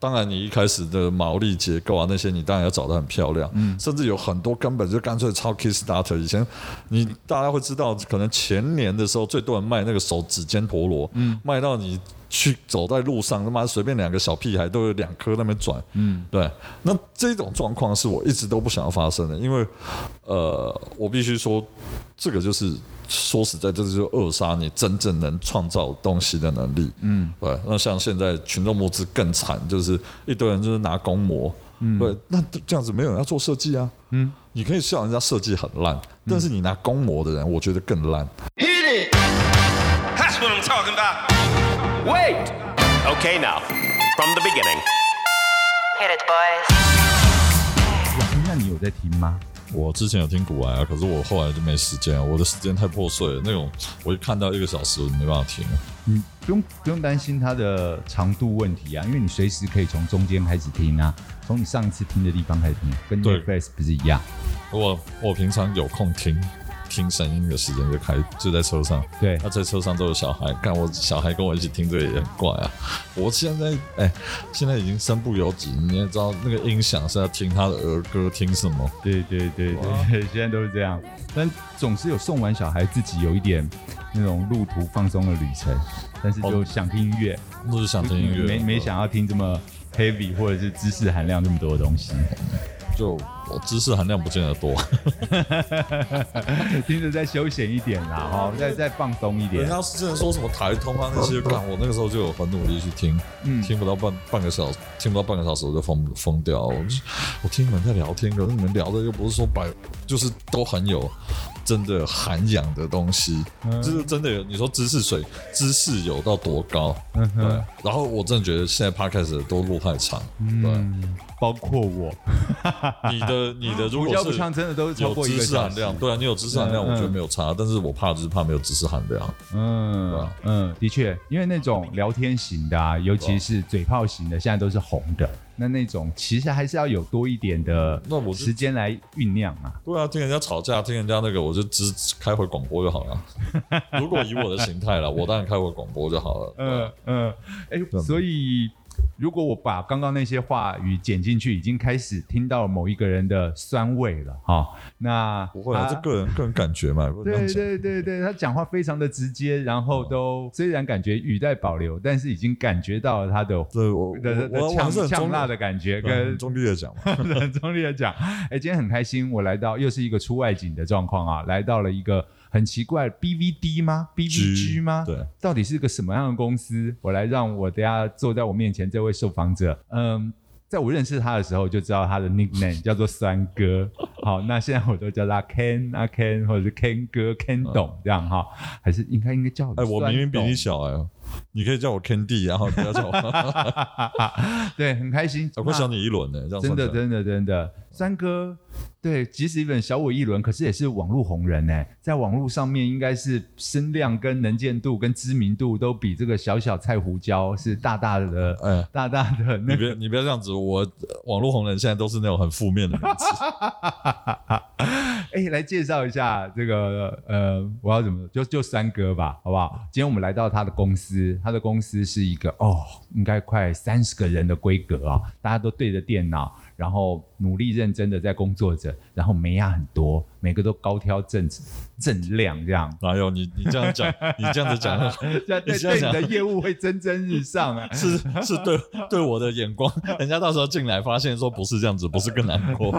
当然你一开始的毛利结构啊那些，你当然要找得很漂亮。嗯，甚至有很多根本就干脆抄 Kickstarter。以前你大家会知道，可能前年的时候最多人卖那个手指尖陀螺，嗯，卖到你去走在路上，他妈随便两个小屁孩都有两颗那边转。嗯，对。那这种状况是我一直都不想要发生的，因为呃，我必须说，这个就是。说实在，这就是扼杀你真正能创造东西的能力。嗯，对。那像现在群众募资更惨，就是一堆人就是拿公模。嗯，对。那这样子没有人要做设计啊。嗯，你可以笑人家设计很烂，但是你拿公模的人，我觉得更烂。Hit it! That's what I'm talking about. Wait. Okay, now from the beginning. Hit it, boys. 那你有在听吗？我之前有听古癌啊，可是我后来就没时间，我的时间太破碎了。那种我一看到一个小时，我就没办法听了。嗯，不用不用担心它的长度问题啊，因为你随时可以从中间开始听啊，从你上一次听的地方开始听，跟 Netflix 不是一样。我我平常有空听。听声音的时间就开就在车上，对，他在车上都有小孩，看我小孩跟我一起听这个也很怪啊。我现在哎、欸，现在已经身不由己，你也知道那个音响是要听他的儿歌，听什么？对对对对，现在都是这样。但总是有送完小孩自己有一点那种路途放松的旅程，但是就想听音乐，就、哦、是想听音乐，没没想要听这么 heavy 或者是知识含量这么多的东西。就我知识含量不见得多，听着再休闲一点啦，哈，再再放松一点。人家之前说什么台通啊那些，看我那个时候就有很努力去听，嗯，听不到半半个小时，听不到半个小时我就疯疯掉。我我听你们在聊天，可是你们聊的又不是说百，就是都很有。真的涵养的东西，嗯、就是真的有。你说知识水，知识有到多高？嗯、对。然后我真的觉得现在 podcast 都路太长，嗯、对。包括我，你的你的 如果是真的都有知识含量，对啊，你有知识含量，我觉得没有差。嗯、但是我怕就是怕没有知识含量。嗯，吧嗯，的确，因为那种聊天型的啊，尤其是嘴炮型的，现在都是红的。那那种其实还是要有多一点的那我时间来酝酿嘛。对啊，听人家吵架，听人家那个，我就只开回广播就好了。如果以我的形态了，我当然开回广播就好了。嗯嗯，哎、欸，所以。如果我把刚刚那些话语剪进去，已经开始听到某一个人的酸味了哈。那不会啊，这个人个人感觉嘛。对对对对，他讲话非常的直接，然后都虽然感觉语带保留，但是已经感觉到了他的对我的呛呛辣的感觉，跟中立的讲嘛，很中立的 讲。哎，今天很开心，我来到又是一个出外景的状况啊，来到了一个。很奇怪，BVD 吗？BVG 吗？对，到底是个什么样的公司？我来让我等下坐在我面前这位受访者，嗯，在我认识他的时候就知道他的 nickname 叫做酸哥。好，那现在我都叫他 Ken 啊 Ken 或者是 Ken 哥 Ken 董这样哈，还是应该应该叫哎，我明明比你小哎，你可以叫我 D，然后不要叫我，对，很开心，我会小你一轮呢，真的真的真的，三哥。对，即使一本小我一轮，可是也是网络红人呢，在网络上面应该是声量跟能见度跟知名度都比这个小小菜胡椒是大大的，呃，大大的、那个。你别你不要这样子，我网络红人现在都是那种很负面的名字。哎，来介绍一下这个呃，我要怎么就就三哥吧，好不好？今天我们来到他的公司，他的公司是一个哦，应该快三十个人的规格啊、大家都对着电脑。然后努力认真的在工作着，然后眉亚很多，每个都高挑正正亮这样。哎呦你你这样讲，你这样子讲，对对，你的业务会蒸蒸日上啊。是是对对我的眼光，人家到时候进来发现说不是这样子，不是更难过。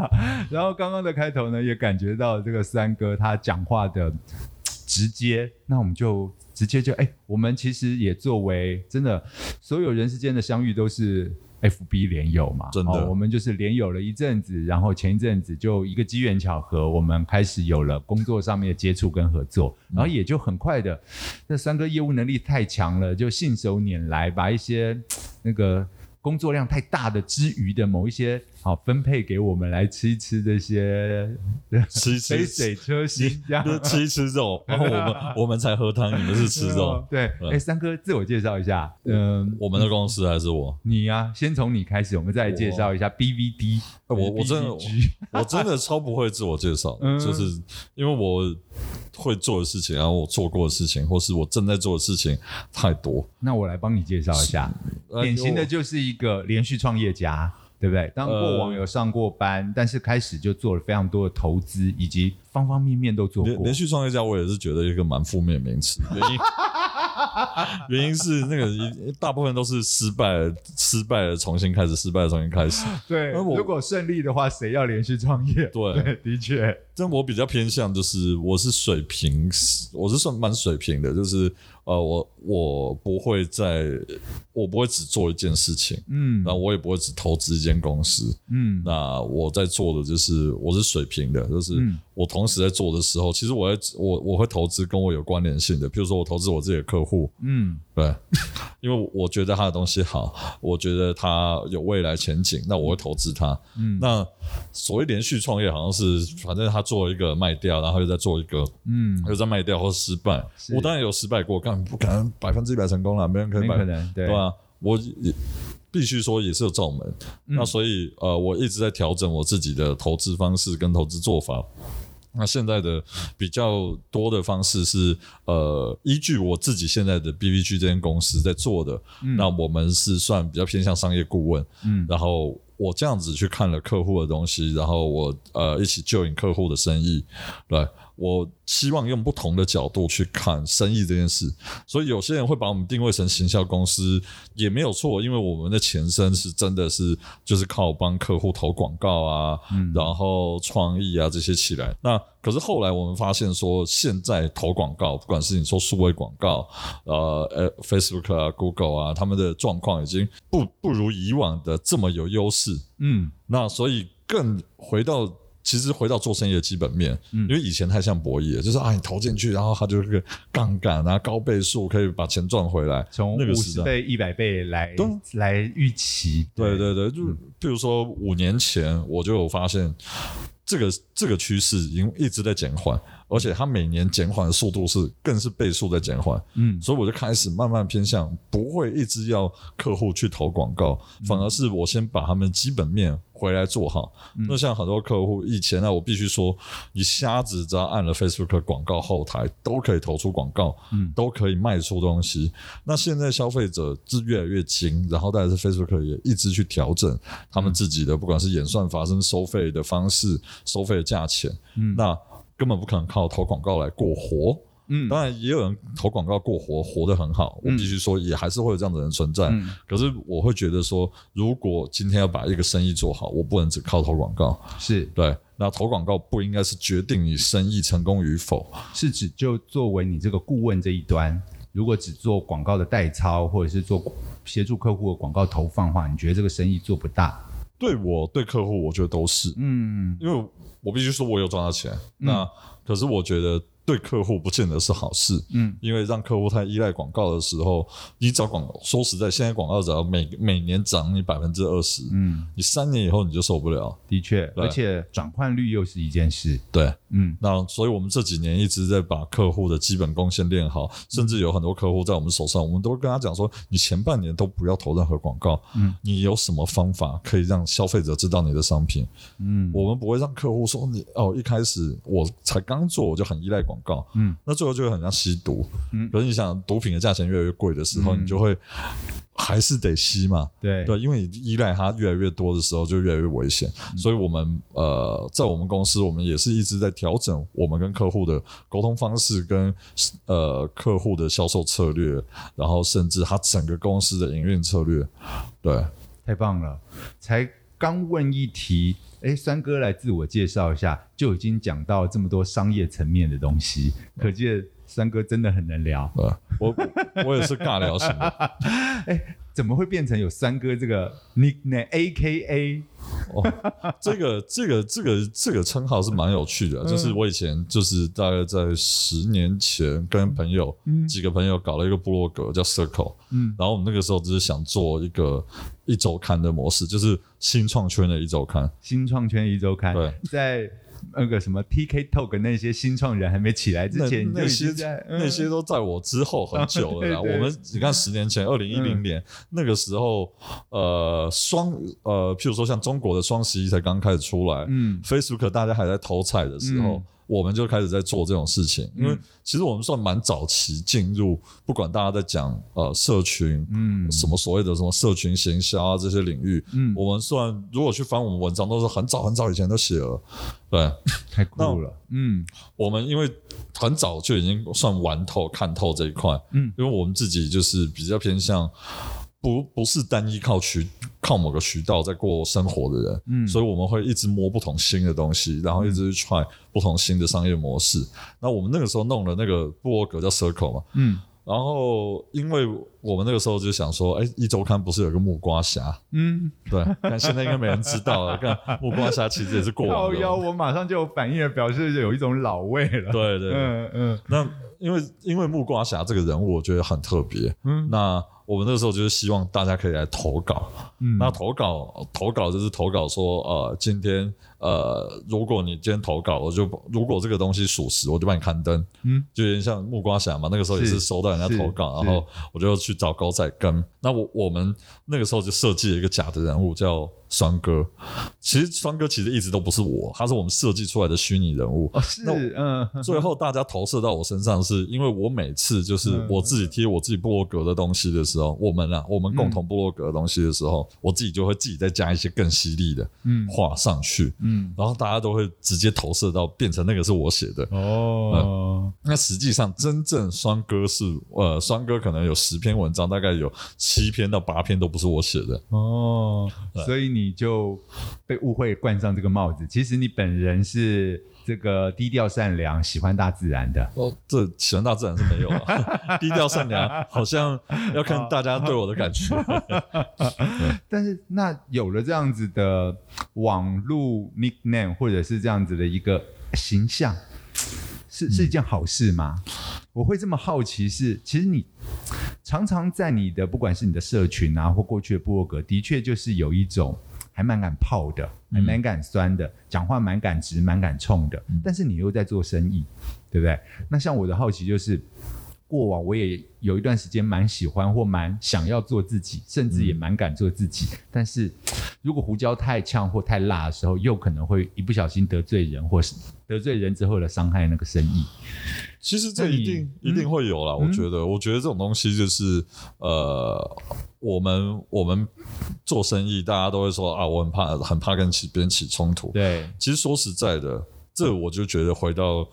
然后刚刚的开头呢，也感觉到这个三哥他讲话的直接，那我们就直接就哎，我们其实也作为真的，所有人世间的相遇都是。FB 连友嘛，真的，哦，我们就是连友了一阵子，然后前一阵子就一个机缘巧合，我们开始有了工作上面的接触跟合作，然后也就很快的，那三哥业务能力太强了，就信手拈来把一些那个。工作量太大的之余的某一些好分配给我们来吃一吃这些吃一吃杯水车薪这样吃一吃肉，然 后我们我们才喝汤，你们是吃肉。对，哎、三哥自我介绍一下，嗯，我们的公司还是我？你呀、啊，先从你开始，我们再来介绍一下 BVD。我我真的我真的超不会自我介绍，嗯、就是因为我会做的事情，然后我做过的事情，或是我正在做的事情太多。那我来帮你介绍一下，典型的就是一个连续创业家，对不对？当过往有上过班，呃、但是开始就做了非常多的投资，以及方方面面都做过。连续创业家，我也是觉得一个蛮负面名词，原因。原因是那个大部分都是失败，失败了重新开始，失败了重新开始。对，如果顺利的话，谁要连续创业？对，对，的确。但我比较偏向就是，我是水平，我是算蛮水平的，就是呃，我我不会在，我不会只做一件事情，嗯，那我也不会只投资一间公司，嗯，那我在做的就是我是水平的，就是我同时在做的时候，其实我在我我会投资跟我有关联性的，比如说我投资我自己的客户，嗯，对，因为我觉得他的东西好，我觉得他有未来前景，那我会投资他，嗯，那所谓连续创业，好像是反正他。做一个卖掉，然后又再做一个，嗯，又再卖掉或失败。我当然有失败过，干不可能百分之一百成功了，没人可以，没可能，对吧？我也必须说也是有罩门。嗯、那所以呃，我一直在调整我自己的投资方式跟投资做法。那现在的比较多的方式是呃，依据我自己现在的 BBG 这间公司在做的，嗯、那我们是算比较偏向商业顾问，嗯，然后。我这样子去看了客户的东西，然后我呃一起就引客户的生意，对，我希望用不同的角度去看生意这件事。所以有些人会把我们定位成行销公司，也没有错，因为我们的前身是真的是就是靠帮客户投广告啊，嗯、然后创意啊这些起来。那可是后来我们发现说，现在投广告，不管是你说数位广告，呃，Facebook 啊、Google 啊，他们的状况已经不不如以往的这么有优势。嗯，那所以更回到其实回到做生意的基本面，嗯，因为以前太像博弈了，就是啊，你投进去，然后它就是个杠杆啊，高倍数可以把钱赚回来，从五十倍、一百倍来对来预期。对对对，就比如说五年前我就有发现。这个这个趋势已经一直在减缓，而且它每年减缓的速度是更是倍数在减缓。嗯，所以我就开始慢慢偏向不会一直要客户去投广告，反而是我先把他们基本面回来做好。嗯、那像很多客户以前呢，我必须说，你瞎子只要按了 Facebook 广告后台都可以投出广告，嗯，都可以卖出东西。那现在消费者是越来越精，然后但是 Facebook 也一直去调整他们自己的，不管是演算法、生收费的方式。收费的价钱，嗯，那根本不可能靠投广告来过活，嗯，当然也有人投广告过活，活得很好。我必须说，也还是会有这样的人存在。嗯，可是我会觉得说，如果今天要把一个生意做好，我不能只靠投广告。是对，那投广告不应该是决定你生意成功与否，是指就作为你这个顾问这一端，如果只做广告的代操，或者是做协助客户的广告投放的话，你觉得这个生意做不大？对我对客户，我觉得都是，嗯，因为我必须说，我有赚到钱，嗯、那可是我觉得。对客户不见得是好事，嗯，因为让客户太依赖广告的时候，你找广告，说实在，现在广告只要每每年涨你百分之二十，嗯，你三年以后你就受不了。的确，而且转换率又是一件事，对，嗯，那所以我们这几年一直在把客户的基本功先练好，甚至有很多客户在我们手上，我们都会跟他讲说，你前半年都不要投任何广告，嗯，你有什么方法可以让消费者知道你的商品？嗯，我们不会让客户说你哦，一开始我才刚做我就很依赖广告。告，嗯，那最后就会很像吸毒，嗯，可是你想，毒品的价钱越来越贵的时候，嗯、你就会还是得吸嘛，对对，因为你依赖它越来越多的时候，就越来越危险。嗯、所以，我们呃，在我们公司，我们也是一直在调整我们跟客户的沟通方式，跟呃客户的销售策略，然后甚至他整个公司的营运策略。对，太棒了，才刚问一题。哎，三哥来自我介绍一下，就已经讲到这么多商业层面的东西，可见酸哥真的很能聊。我我也是尬聊型的。哎，怎么会变成有三哥这个 nickname？AKA？哦，这个这个这个这个称号是蛮有趣的，就是我以前就是大概在十年前跟朋友几个朋友搞了一个部落格叫 Circle，嗯，然后我们那个时候只是想做一个一周刊的模式，就是新创圈的一周刊，新创圈一周刊，对，在那个什么 TikTok 那些新创人还没起来之前，那，那些、嗯、那些都在我之后很久了啦。对对对，我们你看，十年前，二零一零年、嗯、那个时候，呃，双呃，譬如说像中国的双十一才刚开始出来，嗯，Facebook 大家还在偷菜的时候。嗯我们就开始在做这种事情，因为其实我们算蛮早期进入，不管大家在讲呃社群，嗯，什么所谓的什么社群行销啊这些领域，嗯，我们算如果去翻我们文章，都是很早很早以前都写了，对，太酷了，嗯，我们因为很早就已经算玩透看透这一块，嗯，因为我们自己就是比较偏向。不不是单一靠渠靠某个渠道在过生活的人，嗯，所以我们会一直摸不同新的东西，然后一直去 try 不同新的商业模式。嗯、那我们那个时候弄了那个部落格叫 Circle 嘛，嗯，然后因为我们那个时候就想说，哎，一周刊不是有个木瓜侠，嗯，对，但现在应该没人知道了。看木瓜侠其实也是过往的，我马上就有反应，表示有一种老味了。对对，嗯嗯，那因为因为木瓜侠这个人物，我觉得很特别，嗯，那。我们那个时候就是希望大家可以来投稿，嗯，那投稿投稿就是投稿说，呃，今天呃，如果你今天投稿，我就如果这个东西属实，我就帮你刊登，嗯，就有点像木瓜侠嘛，那个时候也是收到人家投稿，然后我就去找狗仔跟。那我我们那个时候就设计了一个假的人物叫双哥，其实双哥其实一直都不是我，他是我们设计出来的虚拟人物。哦，是，嗯，最后大家投射到我身上，是因为我每次就是我自己贴我自己部落格的东西的时候。我们啊，我们共同部落格的东西的时候，嗯、我自己就会自己再加一些更犀利的话上去，嗯，然后大家都会直接投射到变成那个是我写的哦、嗯。那实际上真正双哥是呃，双哥可能有十篇文章，大概有七篇到八篇都不是我写的哦，所以你就被误会冠上这个帽子。其实你本人是。这个低调善良、喜欢大自然的哦，这喜欢大自然是没有啊。低调善良好像要看大家对我的感觉。但是那有了这样子的网络 nickname 或者是这样子的一个形象，是是一件好事吗？嗯、我会这么好奇是，其实你常常在你的不管是你的社群啊，或过去的部落格，的确就是有一种。还蛮敢泡的，还蛮敢酸的，讲、嗯、话蛮敢直，蛮敢冲的。但是你又在做生意，对不对？那像我的好奇就是，过往我也有一段时间蛮喜欢或蛮想要做自己，甚至也蛮敢做自己。嗯、但是如果胡椒太呛或太辣的时候，又可能会一不小心得罪人，或是得罪人之后的伤害那个生意。其实这一定一定会有啦，嗯、我觉得，我觉得这种东西就是呃。我们我们做生意，大家都会说啊，我很怕很怕跟起别人起冲突。对，其实说实在的，这我就觉得回到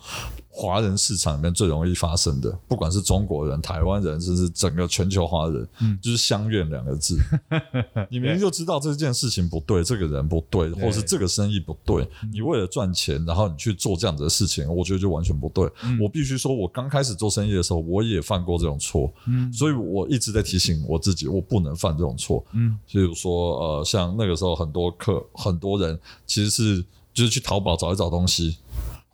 华人市场里面最容易发生的，不管是中国人、台湾人，甚至整个全球华人，嗯，就是相怨两个字。你明明就知道这件事情不对，这个人不对，或是这个生意不对，你为了赚钱，然后你去做这样子的事情，我觉得就完全不对。我必须说，我刚开始做生意的时候，我也犯过这种错，嗯，所以我一直在提醒我自己，我不能犯这种错，嗯，比如说呃，像那个时候很多客很多人其实是就是去淘宝找一找东西。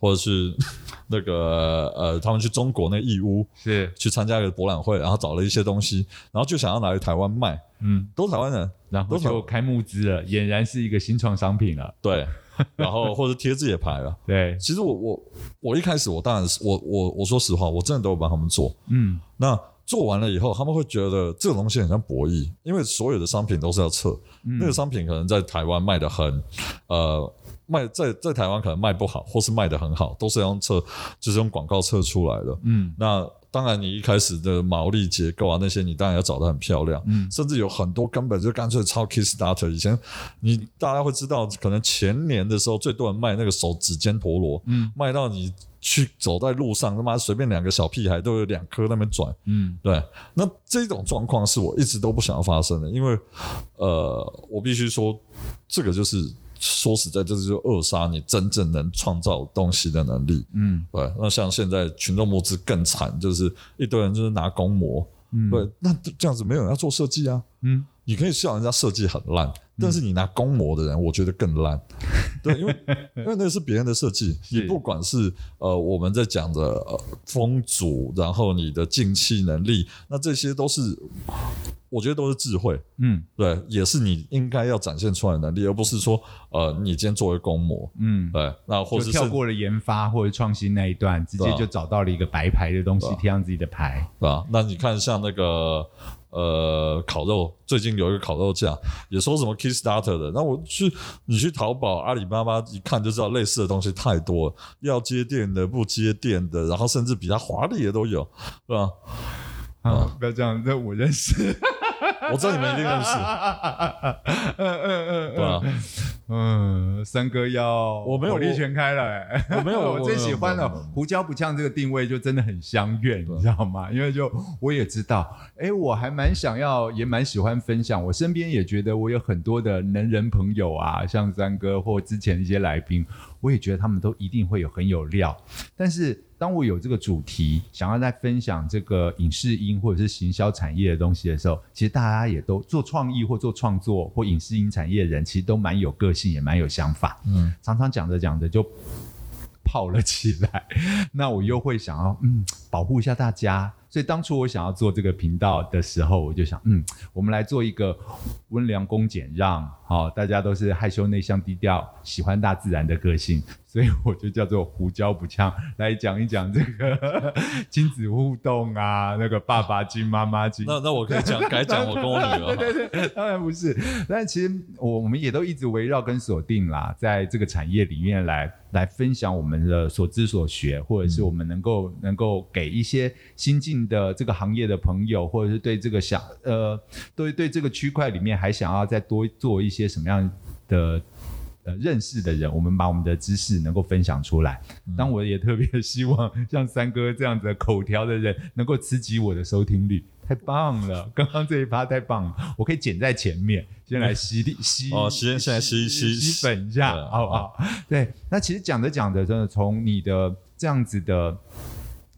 或者是 那个呃，他们去中国那个义乌，是去参加一个博览会，然后找了一些东西，然后就想要拿去台湾卖，嗯，都是台湾人，然后就开募资了，俨然是一个新创商品了，对，然后或者贴自己的牌了，对，其实我我我一开始我当然是我我我说实话，我真的都有帮他们做，嗯，那做完了以后，他们会觉得这种东西很像博弈，因为所有的商品都是要测，嗯、那个商品可能在台湾卖的很，呃。卖在在台湾可能卖不好，或是卖的很好，都是用测，就是用广告测出来的。嗯，那当然，你一开始的毛利结构啊那些，你当然要找得很漂亮。嗯，甚至有很多根本就干脆抄 Kickstarter。以前你大家会知道，可能前年的时候最多人卖那个手指尖陀螺，嗯，卖到你去走在路上，他妈随便两个小屁孩都有两颗那边转。嗯，对。那这种状况是我一直都不想要发生的，因为呃，我必须说，这个就是。说实在，这就是扼杀你真正能创造东西的能力。嗯，对。那像现在群众募资更惨，就是一堆人就是拿公模。嗯，对。那这样子没有人要做设计啊。嗯，你可以笑人家设计很烂，但是你拿公模的人，我觉得更烂。对，因为 因为那是别人的设计，你不管是呃我们在讲的呃风阻，然后你的进气能力，那这些都是我觉得都是智慧。嗯，对，也是你应该要展现出来的能力，而不是说呃你今天作为公模，嗯，对，那或者是跳过了研发或者创新那一段，直接就找到了一个白牌的东西贴上自己的牌，对吧？那你看像那个。呃，烤肉最近有一个烤肉架，也说什么 Kickstarter 的，那我去你去淘宝、阿里巴巴一看就知道，类似的东西太多，要接电的、不接电的，然后甚至比它华丽的都有，是吧？啊，不要这样，这我认识。我知道你们一定认识，嗯嗯嗯，对啊，嗯，三哥要我没有火力全开了，哎，我没有，我最喜欢的胡椒不呛这个定位就真的很相悦，你知道吗？因为就我也知道，哎，我还蛮想要，也蛮喜欢分享，我身边也觉得我有很多的能人朋友啊，像三哥或之前一些来宾，我也觉得他们都一定会有很有料，但是。当我有这个主题，想要在分享这个影视音或者是行销产业的东西的时候，其实大家也都做创意或做创作或影视音产业的人，其实都蛮有个性，也蛮有想法。嗯，常常讲着讲着就泡了起来。那我又会想要嗯保护一下大家。所以当初我想要做这个频道的时候，我就想，嗯，我们来做一个温良恭俭让，好，大家都是害羞内向低调，喜欢大自然的个性，所以我就叫做胡椒不呛，来讲一讲这个 亲子互动啊，那个爸爸经妈妈经。那那我可以讲改讲我跟我女儿？对对对，当然不是，但其实我我们也都一直围绕跟锁定啦，在这个产业里面来来分享我们的所知所学，或者是我们能够、嗯、能够给一些新进。的这个行业的朋友，或者是对这个想呃，对对这个区块里面还想要再多做一些什么样的呃认识的人，我们把我们的知识能够分享出来。当我也特别希望像三哥这样子的口条的人，能够刺激我的收听率，太棒了！刚刚这一趴太棒了，我可以剪在前面，先来吸力 吸哦，先先来吸吸吸粉一下，好不好？对，那其实讲着讲着，真的从你的这样子的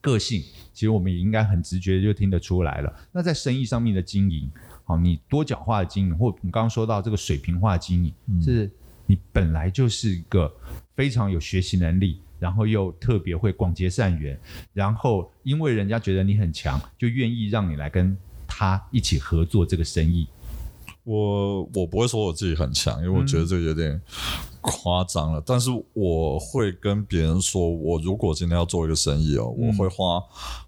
个性。其实我们也应该很直觉就听得出来了。那在生意上面的经营，好，你多角化的经营，或你刚刚说到这个水平化的经营，嗯、是你本来就是一个非常有学习能力，然后又特别会广结善缘，然后因为人家觉得你很强，就愿意让你来跟他一起合作这个生意。我我不会说我自己很强，因为我觉得这有点夸张了。嗯、但是我会跟别人说，我如果今天要做一个生意哦，嗯、我会花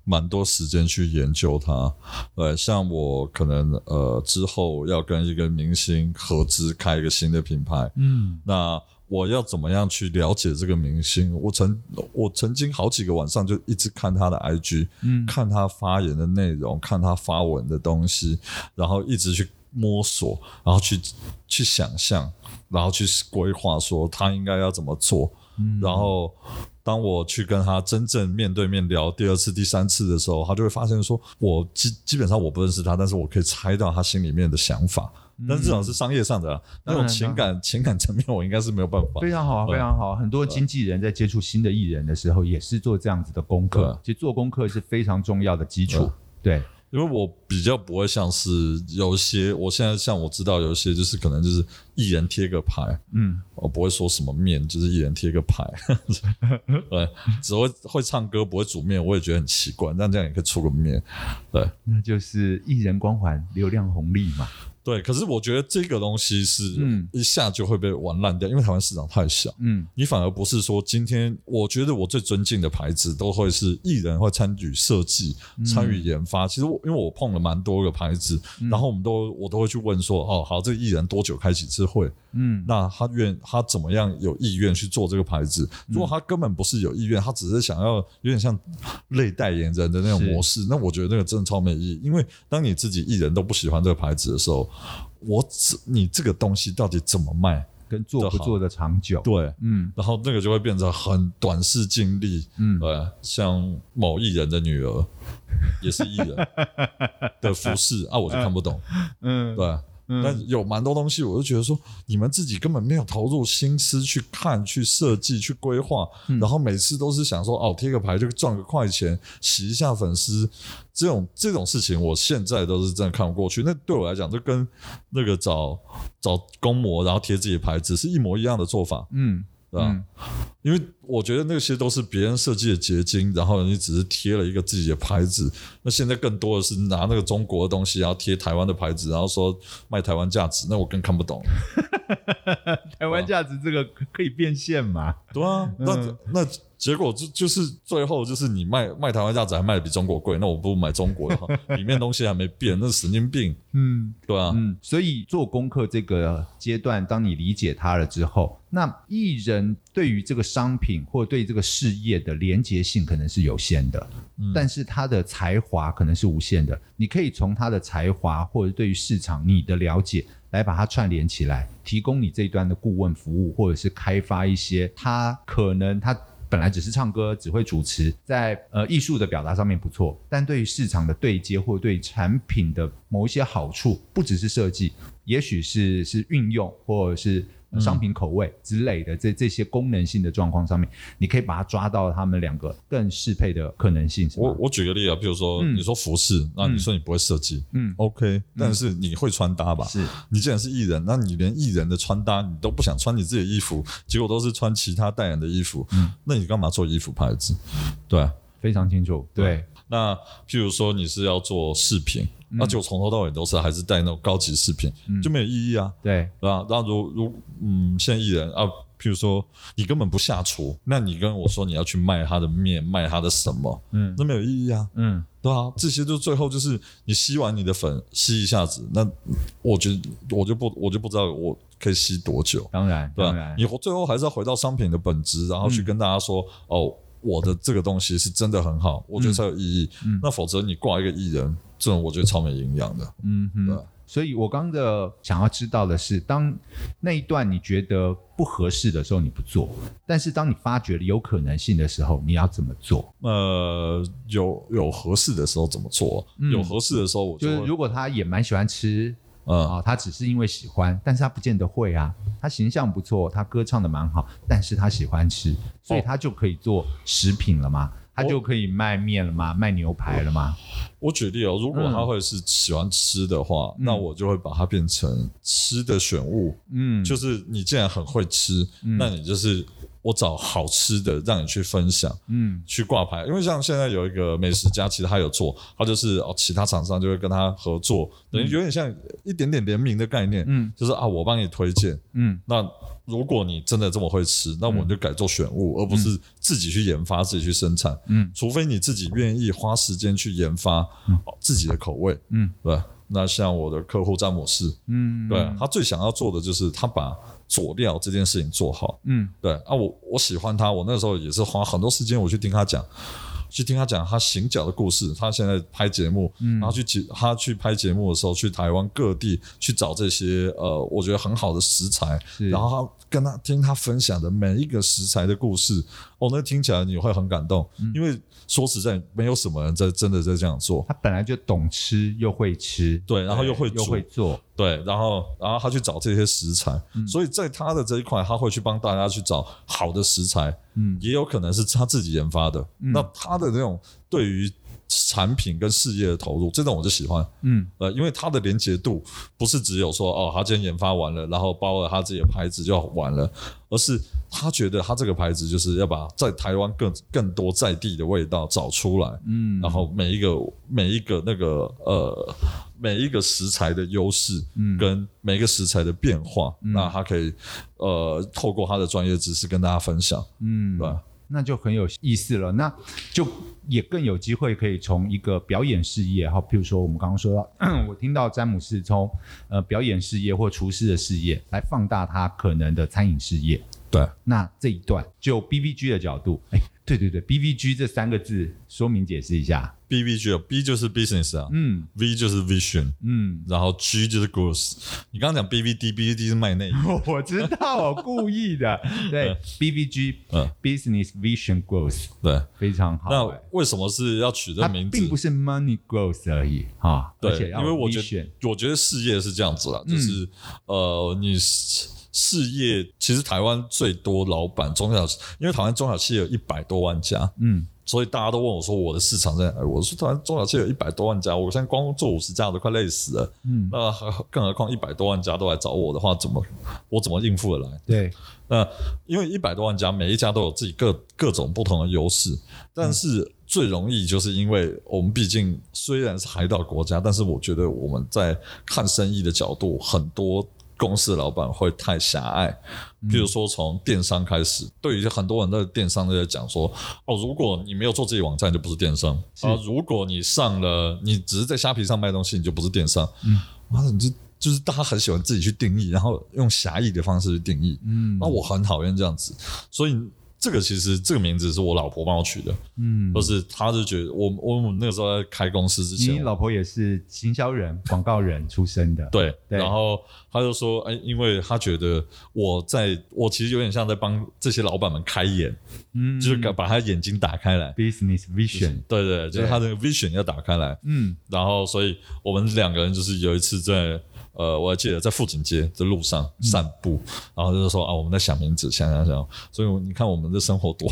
蛮多时间去研究它。呃，像我可能呃之后要跟一个明星合资开一个新的品牌，嗯，那我要怎么样去了解这个明星？我曾我曾经好几个晚上就一直看他的 IG，嗯，看他发言的内容，看他发文的东西，然后一直去。摸索，然后去去想象，然后去规划，说他应该要怎么做。嗯、然后当我去跟他真正面对面聊第二次、第三次的时候，他就会发现说，我基基本上我不认识他，但是我可以猜到他心里面的想法。嗯、但是这种是商业上的、啊，那种情感、嗯、情感层面，我应该是没有办法。非常好，非常好。很多经纪人在接触新的艺人的时候，也是做这样子的功课。其实做功课是非常重要的基础。对。因为我比较不会像是有些，我现在像我知道有些就是可能就是艺人贴个牌，嗯，我不会说什么面，就是艺人贴个牌，对，只会会唱歌不会煮面，我也觉得很奇怪，但这样也可以出个面，对，那就是艺人光环、流量红利嘛。对，可是我觉得这个东西是一下就会被玩烂掉，嗯、因为台湾市场太小。嗯，你反而不是说今天，我觉得我最尊敬的牌子都会是艺人会参与设计、参与研发。嗯、其实我因为我碰了蛮多个牌子，嗯、然后我们都我都会去问说，哦，好，这个艺人多久开几次会？嗯，那他愿他怎么样有意愿去做这个牌子？如果他根本不是有意愿，他只是想要有点像类代言人的那种模式，那我觉得那个真的超没意义。因为当你自己艺人都不喜欢这个牌子的时候，我只你这个东西到底怎么卖，跟做不做的长久？对，嗯，然后那个就会变成很短视尽力，嗯，对，像某艺人的女儿也是艺人。的服饰啊，我就看不懂，嗯，对。那、嗯、有蛮多东西，我就觉得说，你们自己根本没有投入心思去看、去设计、去规划，嗯、然后每次都是想说，哦，贴个牌就赚个快钱，洗一下粉丝，这种这种事情，我现在都是真的看不过去。那对我来讲，就跟那个找找公模，然后贴自己的牌子是一模一样的做法。嗯。对吧？嗯、因为我觉得那些都是别人设计的结晶，然后你只是贴了一个自己的牌子。那现在更多的是拿那个中国的东西，然后贴台湾的牌子，然后说卖台湾价值，那我更看不懂。台湾价值这个可以变现吗？对啊，那、嗯、那。结果就就是最后就是你卖卖台湾价值还卖的比中国贵，那我不如买中国的哈，里面东西还没变，那是神经病。嗯，对啊，嗯，所以做功课这个阶段，当你理解它了之后，那艺人对于这个商品或对这个事业的连结性可能是有限的，嗯、但是他的才华可能是无限的。你可以从他的才华或者对于市场你的了解来把它串联起来，提供你这一端的顾问服务，或者是开发一些他可能他。本来只是唱歌，只会主持，在呃艺术的表达上面不错，但对于市场的对接或对产品的某一些好处，不只是设计，也许是是运用或者是。商品口味之类的这这些功能性的状况上面，你可以把它抓到他们两个更适配的可能性。我我举个例啊，比如说你说服饰，那你说你不会设计，嗯，OK，但是你会穿搭吧？是你既然是艺人，那你连艺人的穿搭你都不想穿你自己的衣服，结果都是穿其他代言的衣服，嗯，那你干嘛做衣服牌子？对，非常清楚。对，那譬如说你是要做饰品。那就从头到尾都是还是带那种高级饰品，嗯、就没有意义啊。对，对吧？那如如嗯，现在艺人啊，譬如说你根本不下厨，那你跟我说你要去卖他的面，卖他的什么？嗯，那没有意义啊。嗯，对啊，这些就最后就是你吸完你的粉吸一下子，那我觉得我就不我就不知道我可以吸多久。当然，对吧？你最后还是要回到商品的本质，然后去跟大家说、嗯、哦。我的这个东西是真的很好，我觉得才有意义。嗯，那否则你挂一个艺人，这种我觉得超没营养的。嗯哼，对。所以我刚刚的想要知道的是，当那一段你觉得不合适的时候，你不做；但是当你发觉了有可能性的时候，你要怎么做？呃，有有合适的时候怎么做？嗯、有合适的时候，我就，就是如果他也蛮喜欢吃。嗯啊、哦，他只是因为喜欢，但是他不见得会啊。他形象不错，他歌唱的蛮好，但是他喜欢吃，所以他就可以做食品了吗？哦、他就可以卖面了吗？卖牛排了吗？我举例哦，如果他会是喜欢吃的话，嗯、那我就会把它变成吃的选物。嗯，就是你既然很会吃，嗯、那你就是。我找好吃的让你去分享，嗯，去挂牌，因为像现在有一个美食家，其实他有做，他就是哦，其他厂商就会跟他合作，等于有点像一点点联名的概念，嗯，就是啊，我帮你推荐，嗯，那如果你真的这么会吃，那我们就改做选物，而不是自己去研发、自己去生产，嗯，除非你自己愿意花时间去研发自己的口味，嗯，对。那像我的客户詹姆士，嗯，对，他最想要做的就是他把佐料这件事情做好，嗯，对啊，我我喜欢他，我那时候也是花很多时间我去听他讲，去听他讲他行脚的故事。他现在拍节目，嗯，然后去他去拍节目的时候，去台湾各地去找这些呃，我觉得很好的食材，然后他跟他听他分享的每一个食材的故事，哦，那听起来你会很感动，嗯，因为。说实在，没有什么人在真的在这样做。他本来就懂吃，又会吃，对，然后又会又会做，对，然后然后他去找这些食材，嗯、所以在他的这一块，他会去帮大家去找好的食材，嗯，也有可能是他自己研发的。嗯、那他的那种对于。产品跟事业的投入，这种我就喜欢，嗯，呃，因为它的连接度不是只有说哦，他今天研发完了，然后包了他自己的牌子就完了，而是他觉得他这个牌子就是要把在台湾更更多在地的味道找出来，嗯，然后每一个每一个那个呃每一个食材的优势，嗯，跟每一个食材的变化，嗯、那他可以呃透过他的专业知识跟大家分享，嗯，对吧？那就很有意思了，那就也更有机会可以从一个表演事业，哈，譬如说我们刚刚说到，我听到詹姆斯从呃表演事业或厨师的事业来放大他可能的餐饮事业。对，那这一段就 BBG 的角度，哎对对对，BVG 这三个字说明解释一下。BVG B 就是 business 啊，嗯，V 就是 vision，嗯，然后 G 就是 growth。你刚刚讲 BVD，BVD 是卖内衣。我知道，我故意的。对，BVG，嗯，business vision growth，对，非常好。那为什么是要取这个名字？并不是 money growth 而已啊。对，因为我觉得，我觉得事业是这样子啦，就是呃，你。事业其实台湾最多老板中小，因为台湾中小企业有一百多万家，嗯，所以大家都问我说我的市场在哪？我说台湾中小企业有一百多万家，我现在光做五十家我都快累死了，嗯，那更何况一百多万家都来找我的话，怎么我怎么应付得来？对，那因为一百多万家，每一家都有自己各各种不同的优势，但是最容易就是因为我们毕竟虽然是海岛国家，但是我觉得我们在看生意的角度很多。公司的老板会太狭隘，比如说从电商开始，对于很多人在电商都在讲说，哦，如果你没有做自己网站，就不是电商啊；如果你上了，你只是在虾皮上卖东西，你就不是电商。嗯，妈的，你这就是大家很喜欢自己去定义，然后用狭义的方式去定义。嗯，那我很讨厌这样子，所以。这个其实这个名字是我老婆帮我取的，嗯，就是她就觉得我我那个时候在开公司之前，你老婆也是行销人、广告人出身的，对，对，然后她就说，哎，因为她觉得我在我其实有点像在帮这些老板们开眼，嗯，就是把他眼睛打开来，business vision，对对，就是他的 vision 要打开来，嗯，然后所以我们两个人就是有一次在。呃，我还记得在富锦街的路上散步，嗯、然后就是说啊，我们在想名字，想想想，所以你看我们的生活多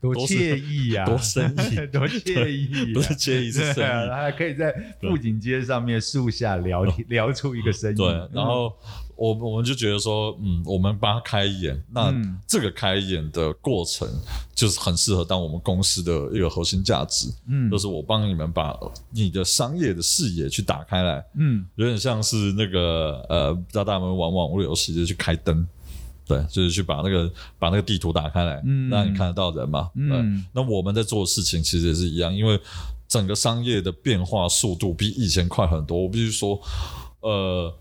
多 惬意呀，多生意，多惬意，不是惬意是生意，啊，还可以在富锦街上面树下聊天，聊出一个生意，对，然后。我我们就觉得说，嗯，我们帮他开眼，那这个开眼的过程就是很适合当我们公司的一个核心价值，嗯，就是我帮你们把你的商业的视野去打开来，嗯，有点像是那个呃，不知道大家有没有玩网络游戏，就去开灯，对，就是去把那个把那个地图打开来，嗯，让你看得到人嘛，嗯，那我们在做的事情其实也是一样，因为整个商业的变化速度比以前快很多，我必须说，呃。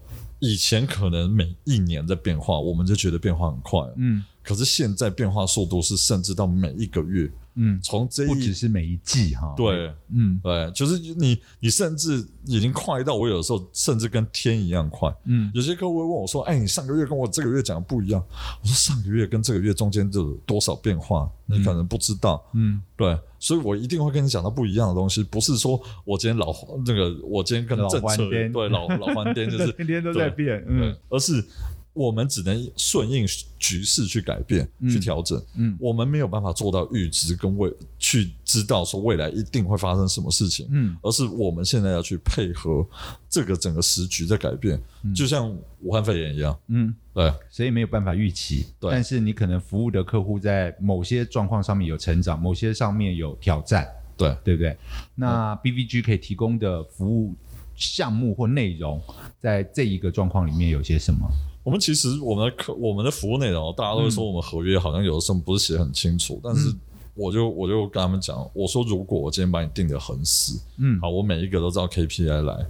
以前可能每一年在变化，我们就觉得变化很快。嗯，可是现在变化速度是甚至到每一个月。嗯，从这一不只是每一季哈。对，嗯，对，就是你，你甚至已经快到我有的时候甚至跟天一样快。嗯，有些客户会问我说：“哎，你上个月跟我这个月讲的不一样。”我说：“上个月跟这个月中间就有多少变化？你可能不知道。”嗯，对，所以我一定会跟你讲到不一样的东西，不是说我今天老那个，我今天跟政策对老老翻颠就是 天天都在变，嗯，而是。我们只能顺应局势去改变、嗯、去调整。嗯，我们没有办法做到预知跟未去知道说未来一定会发生什么事情。嗯，而是我们现在要去配合这个整个时局在改变，嗯、就像武汉肺炎一样。嗯，对，所以没有办法预期。对，但是你可能服务的客户在某些状况上面有成长，某些上面有挑战。对，对不对？那 BVG 可以提供的服务项目或内容，在这一个状况里面有些什么？我们其实我们的客我们的服务内容，大家都会说我们合约好像有的时候不是写很清楚，嗯、但是我就我就跟他们讲，我说如果我今天把你定的很死，嗯，好，我每一个都照 KPI 来，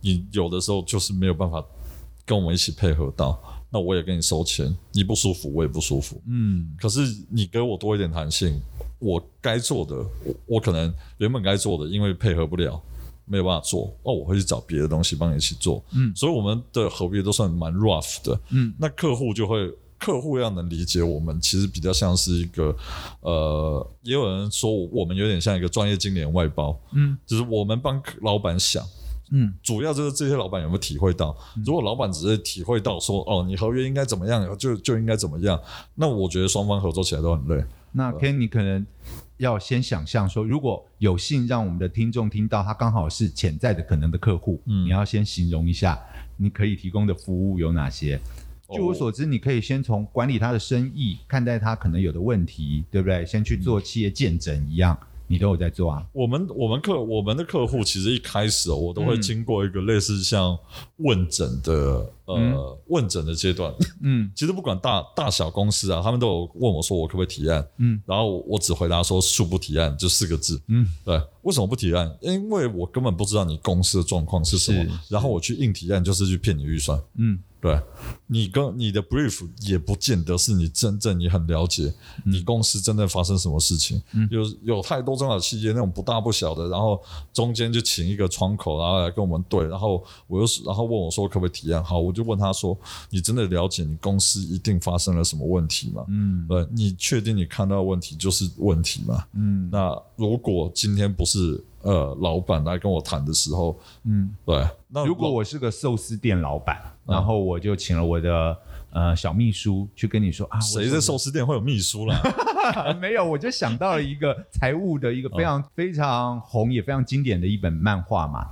你有的时候就是没有办法跟我们一起配合到，那我也跟你收钱，你不舒服我也不舒服，嗯，可是你给我多一点弹性，我该做的我我可能原本该做的，因为配合不了。没有办法做，哦，我会去找别的东西帮你一起做，嗯，所以我们的合约都算蛮 rough 的，嗯，那客户就会，客户要能理解我们，其实比较像是一个，呃，也有人说我们有点像一个专业经理人外包，嗯，就是我们帮老板想，嗯，主要就是这些老板有没有体会到，如果老板只是体会到说，哦，你合约应该怎么样，就就应该怎么样，那我觉得双方合作起来都很累。那 Ken，你可能要先想象说，如果有幸让我们的听众听到，他刚好是潜在的可能的客户，嗯，你要先形容一下你可以提供的服务有哪些。据我所知，你可以先从管理他的生意，看待他可能有的问题，对不对？先去做企业见诊一样。你都有在做啊？我们我们客我们的客户其实一开始哦，我都会经过一个类似像问诊的、嗯、呃问诊的阶段。嗯，其实不管大大小公司啊，他们都有问我说我可不可以提案？嗯，然后我只回答说恕不提案，就四个字。嗯，对，为什么不提案？因为我根本不知道你公司的状况是什么。然后我去硬提案就是去骗你预算。嗯。对，你跟你的 brief 也不见得是你真正你很了解你公司真正发生什么事情。嗯、有有太多中小企业那种不大不小的，然后中间就请一个窗口，然后来跟我们对，然后我又然后问我说可不可以提案？好，我就问他说，你真的了解你公司一定发生了什么问题吗？嗯，对，你确定你看到的问题就是问题吗？嗯，那如果今天不是。呃，老板来跟我谈的时候，嗯，对。那如果我是个寿司店老板，嗯、然后我就请了我的呃小秘书去跟你说啊，谁在寿司店会有秘书啦？没有，我就想到了一个财务的一个非常、嗯、非常红也非常经典的一本漫画嘛，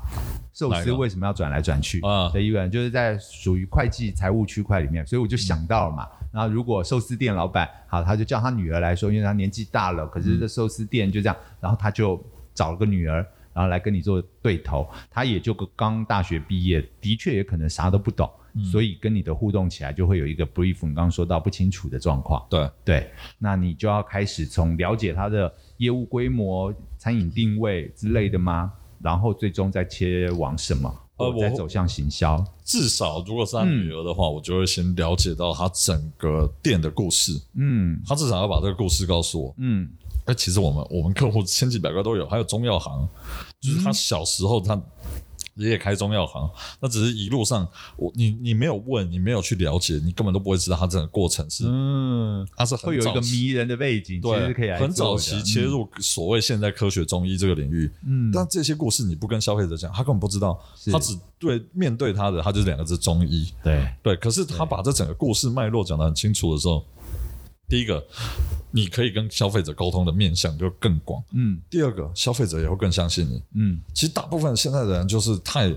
寿司为什么要转来转去啊？的一本就是在属于会计财务区块里面，所以我就想到了嘛。嗯、然后如果寿司店老板好，他就叫他女儿来说，因为他年纪大了，可是这寿司店就这样，嗯、然后他就。找了个女儿，然后来跟你做对头，他也就刚大学毕业，的确也可能啥都不懂，嗯、所以跟你的互动起来就会有一个 brief，你刚刚说到不清楚的状况。对对，那你就要开始从了解他的业务规模、餐饮定位之类的吗？然后最终再切往什么？呃，再走向行销。至少如果是他女儿的话，嗯、我就会先了解到他整个店的故事。嗯，他至少要把这个故事告诉我。嗯。哎，其实我们我们客户千奇百怪都有，还有中药行，就是他小时候他爷爷开中药行，那只是一路上我你你没有问，你没有去了解，你根本都不会知道他整个过程是嗯，他是很会有一个迷人的背景，对，可以很早期切入所谓现代科学中医这个领域，嗯，但这些故事你不跟消费者讲，他根本不知道，他只对面对他的他就是两个字中医，对。对，可是他把这整个故事脉络讲得很清楚的时候。第一个，你可以跟消费者沟通的面向就更广。嗯。第二个，消费者也会更相信你。嗯。其实大部分现在的人就是太，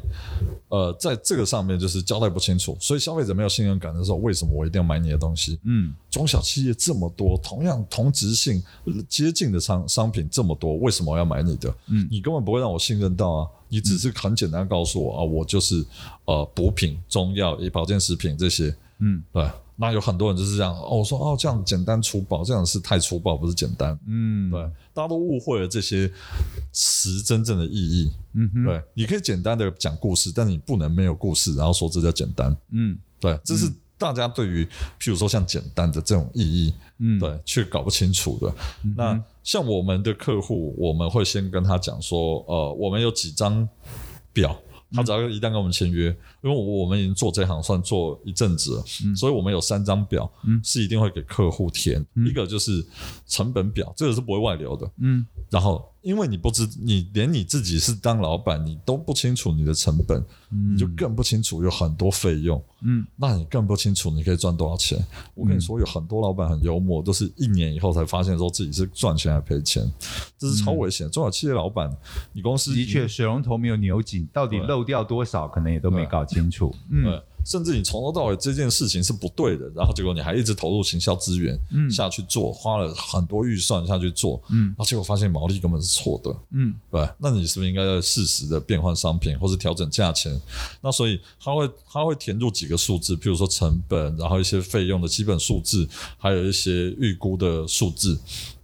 呃，在这个上面就是交代不清楚，所以消费者没有信任感的时候，为什么我一定要买你的东西？嗯。中小企业这么多，同样同质性接近的商商品这么多，为什么我要买你的？嗯。你根本不会让我信任到啊！你只是很简单告诉我啊，我就是呃补品、中药、保健食品这些。嗯。对。那有很多人就是这样哦，我说哦，这样简单粗暴，这样是太粗暴，不是简单。嗯，对，大家都误会了这些词真正的意义。嗯哼，对，你可以简单的讲故事，但是你不能没有故事，然后说这叫简单。嗯，对，这是大家对于譬如说像简单的这种意义，嗯，对，却搞不清楚的。嗯、那像我们的客户，我们会先跟他讲说，呃，我们有几张表。他只要一旦跟我们签约，因为我们已经做这行算做一阵子了，嗯、所以我们有三张表，嗯、是一定会给客户填。嗯、一个就是成本表，这个是不会外流的。嗯，然后。因为你不知，你连你自己是当老板，你都不清楚你的成本，嗯、你就更不清楚有很多费用，嗯，那你更不清楚你可以赚多少钱。嗯、我跟你说，有很多老板很幽默，都是一年以后才发现说自己是赚钱还赔钱，这是超危险。嗯、中小企业老板，你公司的确水龙头没有扭紧，到底漏掉多少，可能也都没搞清楚，嗯。甚至你从头到尾这件事情是不对的，然后结果你还一直投入行销资源下去做，嗯、花了很多预算下去做，嗯，然后结果发现毛利根本是错的，嗯，对，那你是不是应该要适时的变换商品，或是调整价钱？那所以它会它会填入几个数字，譬如说成本，然后一些费用的基本数字，还有一些预估的数字，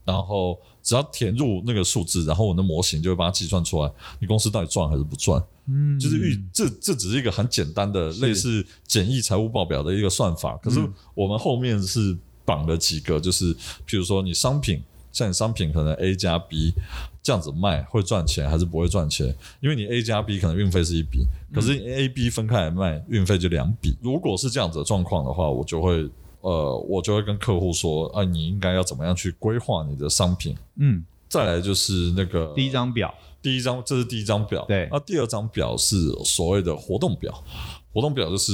然后。只要填入那个数字，然后我的模型就会把它计算出来，你公司到底赚还是不赚？嗯，就是预这这只是一个很简单的类似简易财务报表的一个算法。可是我们后面是绑了几个，就是譬如说你商品，像你商品可能 A 加 B 这样子卖会赚钱还是不会赚钱？因为你 A 加 B 可能运费是一笔，可是 A B 分开来卖运费就两笔。如果是这样子的状况的话，我就会。呃，我就会跟客户说，啊，你应该要怎么样去规划你的商品？嗯，再来就是那个第一张表，第一张这是第一张表，对。那第二张表是所谓的活动表，活动表就是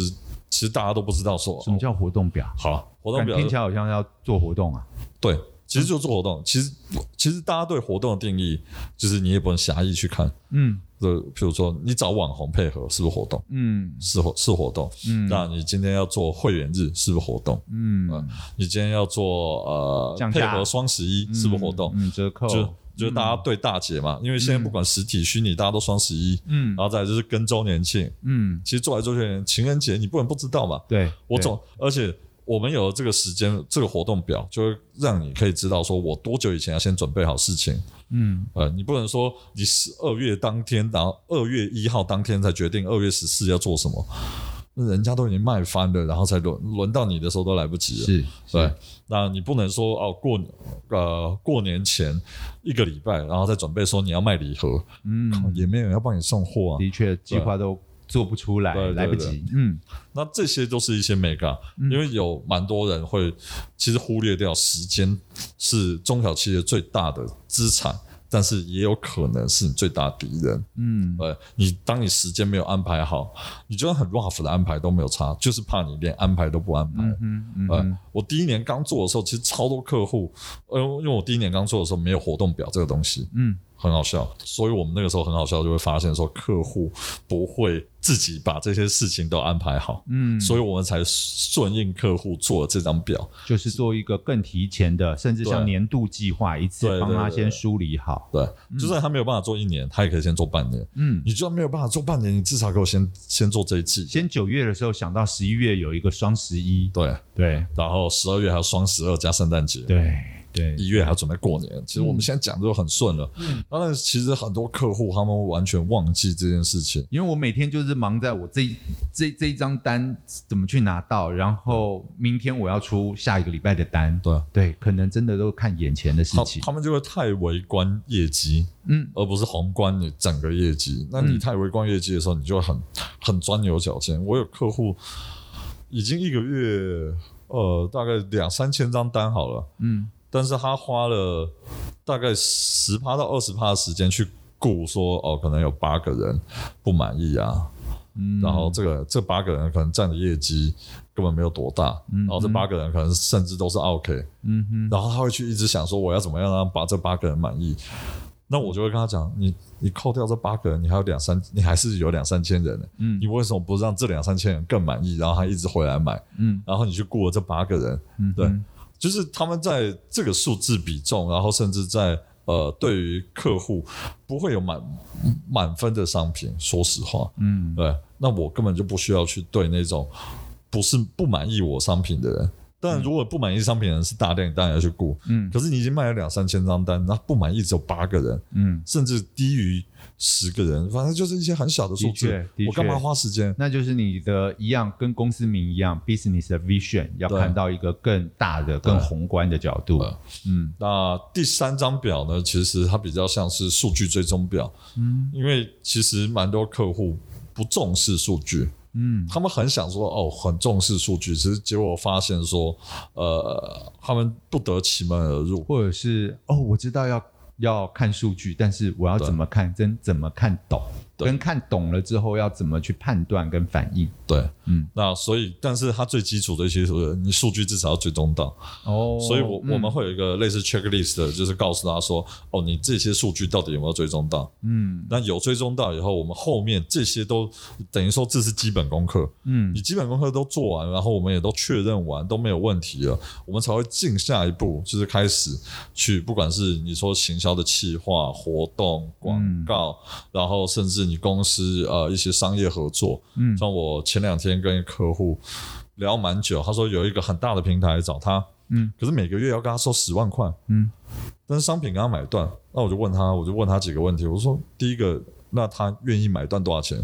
其实大家都不知道说什么叫活动表。哦、好，活动表听起来好像要做活动啊。对，其实就做活动。嗯、其实其实大家对活动的定义就是你也不能狭义去看，嗯。就譬如说，你找网红配合是不是活动？嗯，是活是活动。嗯，那你今天要做会员日是不是活动？嗯，呃、你今天要做呃配合双十一是不是活动？嗯，折扣就就大家对大节嘛，嗯、因为现在不管实体虚拟，大家都双十一。嗯，然后再来就是跟周年庆。嗯，其实做来做去，情人节你不能不知道嘛。对，我总而且。我们有了这个时间，这个活动表，就会让你可以知道，说我多久以前要先准备好事情。嗯，呃，你不能说你十二月当天，然后二月一号当天才决定二月十四要做什么。那人家都已经卖翻了，然后才轮轮到你的时候都来不及了。是，对，那你不能说哦，过呃过年前一个礼拜，然后再准备说你要卖礼盒，嗯，也没有人要帮你送货啊。的确，计划都做不出来，对来不及。对对对嗯，那这些都是一些美感，因为有蛮多人会其实忽略掉时间是中小企业最大的资产。但是也有可能是你最大的敌人，嗯，呃，你当你时间没有安排好，你就算很 rough 的安排都没有差，就是怕你连安排都不安排。嗯嗯，呃，我第一年刚做的时候，其实超多客户，呃，因为我第一年刚做的时候没有活动表这个东西，嗯。很好笑，所以我们那个时候很好笑，就会发现说客户不会自己把这些事情都安排好，嗯，所以我们才顺应客户做了这张表，就是做一个更提前的，甚至像年度计划一次帮他先梳理好，对，就算他没有办法做一年，他也可以先做半年，嗯，你就算没有办法做半年，你至少给我先先做这一季，先九月的时候想到十一月有一个双十一，对。对，然后十二月还有双十二加圣诞节，对。对，一月还要准备过年，其实我们现在讲的都很顺了。嗯，当然，其实很多客户他们完全忘记这件事情，因为我每天就是忙在我这这这一张单怎么去拿到，然后明天我要出下一个礼拜的单。对对，可能真的都看眼前的事情。他们就会太围观业绩，嗯，而不是宏观你整个业绩。那你太围观业绩的时候，你就会很很钻牛角尖。我有客户已经一个月，呃，大概两三千张单好了，嗯。但是他花了大概十趴到二十趴的时间去顾，说哦，可能有八个人不满意啊，嗯，然后这个这八个人可能占的业绩根本没有多大，嗯，然后这八个人可能甚至都是 OK，嗯哼，然后他会去一直想说我要怎么样让把这八个人满意，那我就会跟他讲，你你扣掉这八个人，你还有两三，你还是有两三千人，嗯，你为什么不让这两三千人更满意，然后他一直回来买，嗯，然后你去雇了这八个人，嗯，对。就是他们在这个数字比重，然后甚至在呃，对于客户不会有满满分的商品。说实话，嗯，对，那我根本就不需要去对那种不是不满意我商品的人。但如果不满意商品的人是大量，你当然要去顾。嗯，可是你已经卖了两三千张单，那不满意只有八个人，嗯，甚至低于。十个人，反正就是一些很小的数字。我干嘛花时间？那就是你的一样，跟公司名一样，business 的 vision 要看到一个更大的、更宏观的角度。嗯，那第三张表呢？其实它比较像是数据追踪表。嗯，因为其实蛮多客户不重视数据。嗯，他们很想说哦，很重视数据，其实结果发现说，呃，他们不得其门而入，或者是哦，我知道要。要看数据，但是我要怎么看，真怎么看懂？跟看懂了之后要怎么去判断跟反应？对，嗯，那所以，但是它最基础的一些，你数据至少要追踪到哦。所以我，我、嗯、我们会有一个类似 checklist 的，就是告诉他说，哦，你这些数据到底有没有追踪到？嗯，那有追踪到以后，我们后面这些都等于说这是基本功课。嗯，你基本功课都做完，然后我们也都确认完都没有问题了，我们才会进下一步，就是开始去，不管是你说行销的企划、活动、广告，嗯、然后甚至。你公司呃一些商业合作，嗯，像我前两天跟客户聊蛮久，他说有一个很大的平台找他，嗯，可是每个月要跟他收十万块，嗯，但是商品刚刚买断，那我就问他，我就问他几个问题，我说第一个，那他愿意买断多少钱？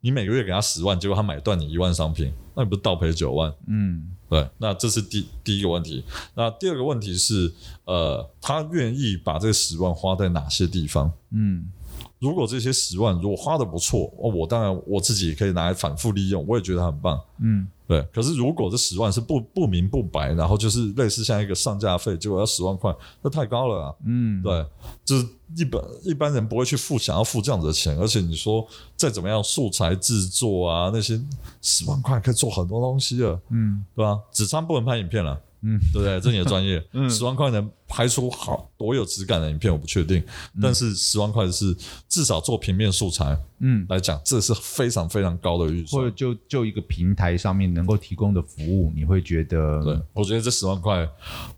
你每个月给他十万，结果他买断你一万商品，那你不是倒赔九万？嗯，对，那这是第第一个问题。那第二个问题是，呃，他愿意把这十万花在哪些地方？嗯。如果这些十万如果花的不错，哦，我当然我自己也可以拿来反复利用，我也觉得很棒。嗯，对。可是如果这十万是不不明不白，然后就是类似像一个上架费，结果要十万块，那太高了啊。嗯，对，就是一般一般人不会去付想要付这样子的钱，而且你说再怎么样素材制作啊那些十万块可以做很多东西了。嗯，对吧？只差不能拍影片了。嗯，对不对？这你的专业，嗯，十万块能拍出好多有质感的影片，我不确定。嗯、但是十万块是至少做平面素材，嗯，来讲，这是非常非常高的预算。或者就就一个平台上面能够提供的服务，你会觉得？对，我觉得这十万块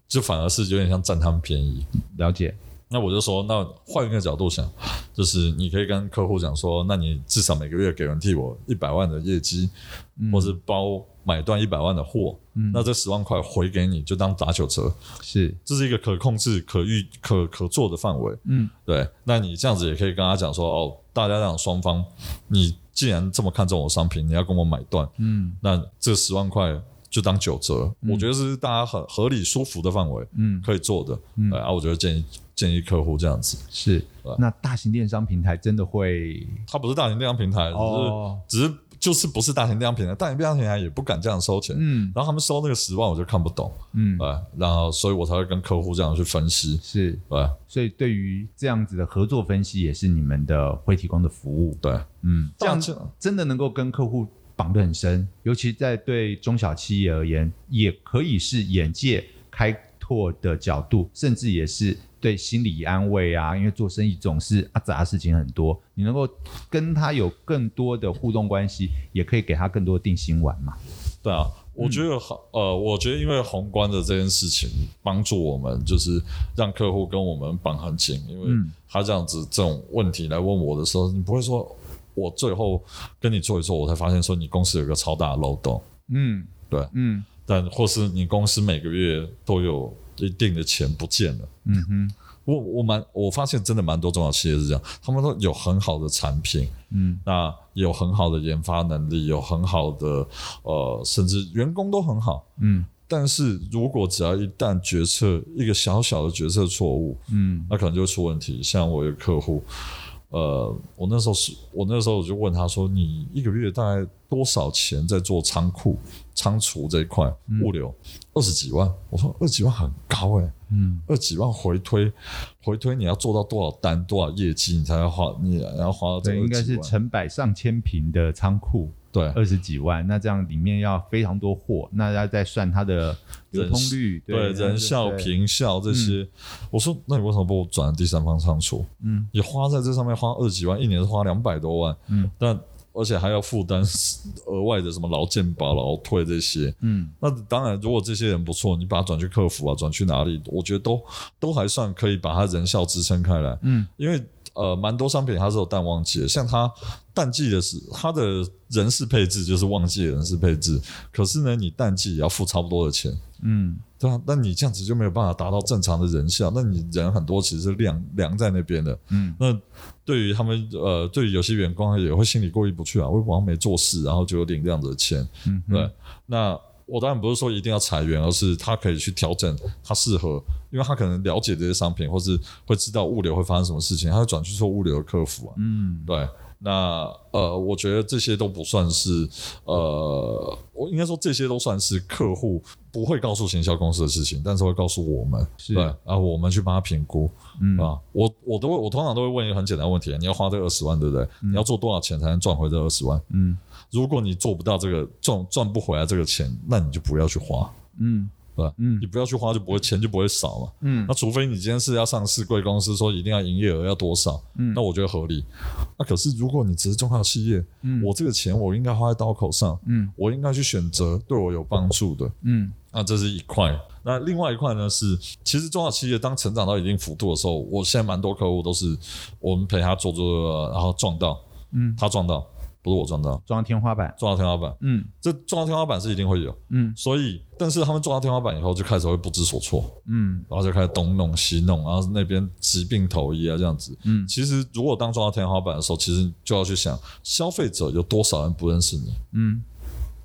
就反而是有点像占他们便宜。了解。那我就说，那换一个角度想，就是你可以跟客户讲说，那你至少每个月给人替我一百万的业绩，嗯、或是包买断一百万的货，嗯、那这十万块回给你就当打九折，是，这是一个可控制、可预、可可做的范围。嗯，对。那你这样子也可以跟他讲说，哦，大家这样双方，你既然这么看重我商品，你要跟我买断，嗯，那这十万块。就当九折，嗯、我觉得是大家很合理、舒服的范围，嗯，可以做的，嗯，啊，我觉得建议建议客户这样子。是。吧那大型电商平台真的会？它不是大型电商平台，哦、只是只是就是不是大型电商平台，大型电商平台也不敢这样收钱，嗯，然后他们收那个十万，我就看不懂，嗯，啊，然后所以我才会跟客户这样去分析，是，对，所以对于这样子的合作分析，也是你们的会提供的服务，对，嗯，这样真的能够跟客户。绑得很深，尤其在对中小企业而言，也可以是眼界开拓的角度，甚至也是对心理安慰啊。因为做生意总是啊杂事情很多，你能够跟他有更多的互动关系，也可以给他更多定心丸嘛。对啊，我觉得好，嗯、呃，我觉得因为宏观的这件事情帮助我们，就是让客户跟我们绑很紧，因为他这样子这种问题来问我的时候，你不会说。我最后跟你做一做，我才发现说你公司有一个超大的漏洞。嗯，对，嗯，但或是你公司每个月都有一定的钱不见了。嗯哼，我我蛮我发现真的蛮多中小企业是这样，他们都有很好的产品，嗯，那有很好的研发能力，有很好的呃，甚至员工都很好，嗯，但是如果只要一旦决策一个小小的决策错误，嗯，那可能就会出问题。像我有客户。呃，我那时候是，我那时候我就问他说：“你一个月大概多少钱在做仓库、仓储这一块物流？二十、嗯、几万。”我说：“二十几万很高哎、欸，嗯，二十几万回推，回推你要做到多少单、多少业绩，你才要花，你要花到这个？应该是成百上千平的仓库。”对，二十几万，那这样里面要非常多货，那要再算它的流通率，对，人效、平效这些。嗯、我说，那你为什么不转第三方仓储？嗯，你花在这上面花二十几万，一年是花两百多万，嗯，但而且还要负担额外的什么劳健保、劳退这些，嗯，那当然，如果这些人不错，你把它转去客服啊，转去哪里，我觉得都都还算可以把它人效支撑开来，嗯，因为。呃，蛮多商品它是有淡旺季的，像它淡季的是它的人事配置就是旺季的人事配置，可是呢，你淡季也要付差不多的钱，嗯，对啊，那你这样子就没有办法达到正常的人效，那你人很多其实是凉凉在那边的，嗯，那对于他们呃，对于有些员工也会心里过意不去啊，我好像没做事，然后就有领这样子的钱，嗯，对，那。我当然不是说一定要裁员，而是他可以去调整，他适合，因为他可能了解这些商品，或是会知道物流会发生什么事情，他会转去做物流的客服啊。嗯，对。那呃，我觉得这些都不算是呃，我应该说这些都算是客户不会告诉行销公司的事情，但是会告诉我们，是对，然后我们去帮他评估。嗯啊，我我都会，我通常都会问一个很简单的问题：你要花这二十万，对不对？嗯、你要做多少钱才能赚回这二十万？嗯。如果你做不到这个赚赚不回来这个钱，那你就不要去花，嗯，对吧？嗯，你不要去花，就不会钱就不会少嘛，嗯。那除非你今天是要上市贵公司，说一定要营业额要多少，嗯，那我觉得合理。那可是如果你只是中小企业，嗯，我这个钱我应该花在刀口上，嗯，我应该去选择对我有帮助的，嗯。那这是一块。那另外一块呢是，其实中小企业当成长到一定幅度的时候，我现在蛮多客户都是我们陪他做做，然后撞到，嗯，他撞到。不是我撞到，撞到天花板，撞到天花板。嗯，这撞到天花板是一定会有。嗯，所以，但是他们撞到天花板以后，就开始会不知所措。嗯，然后就开始东弄西弄，然后那边疾病投医啊这样子。嗯，其实如果当撞到天花板的时候，其实就要去想，消费者有多少人不认识你。嗯，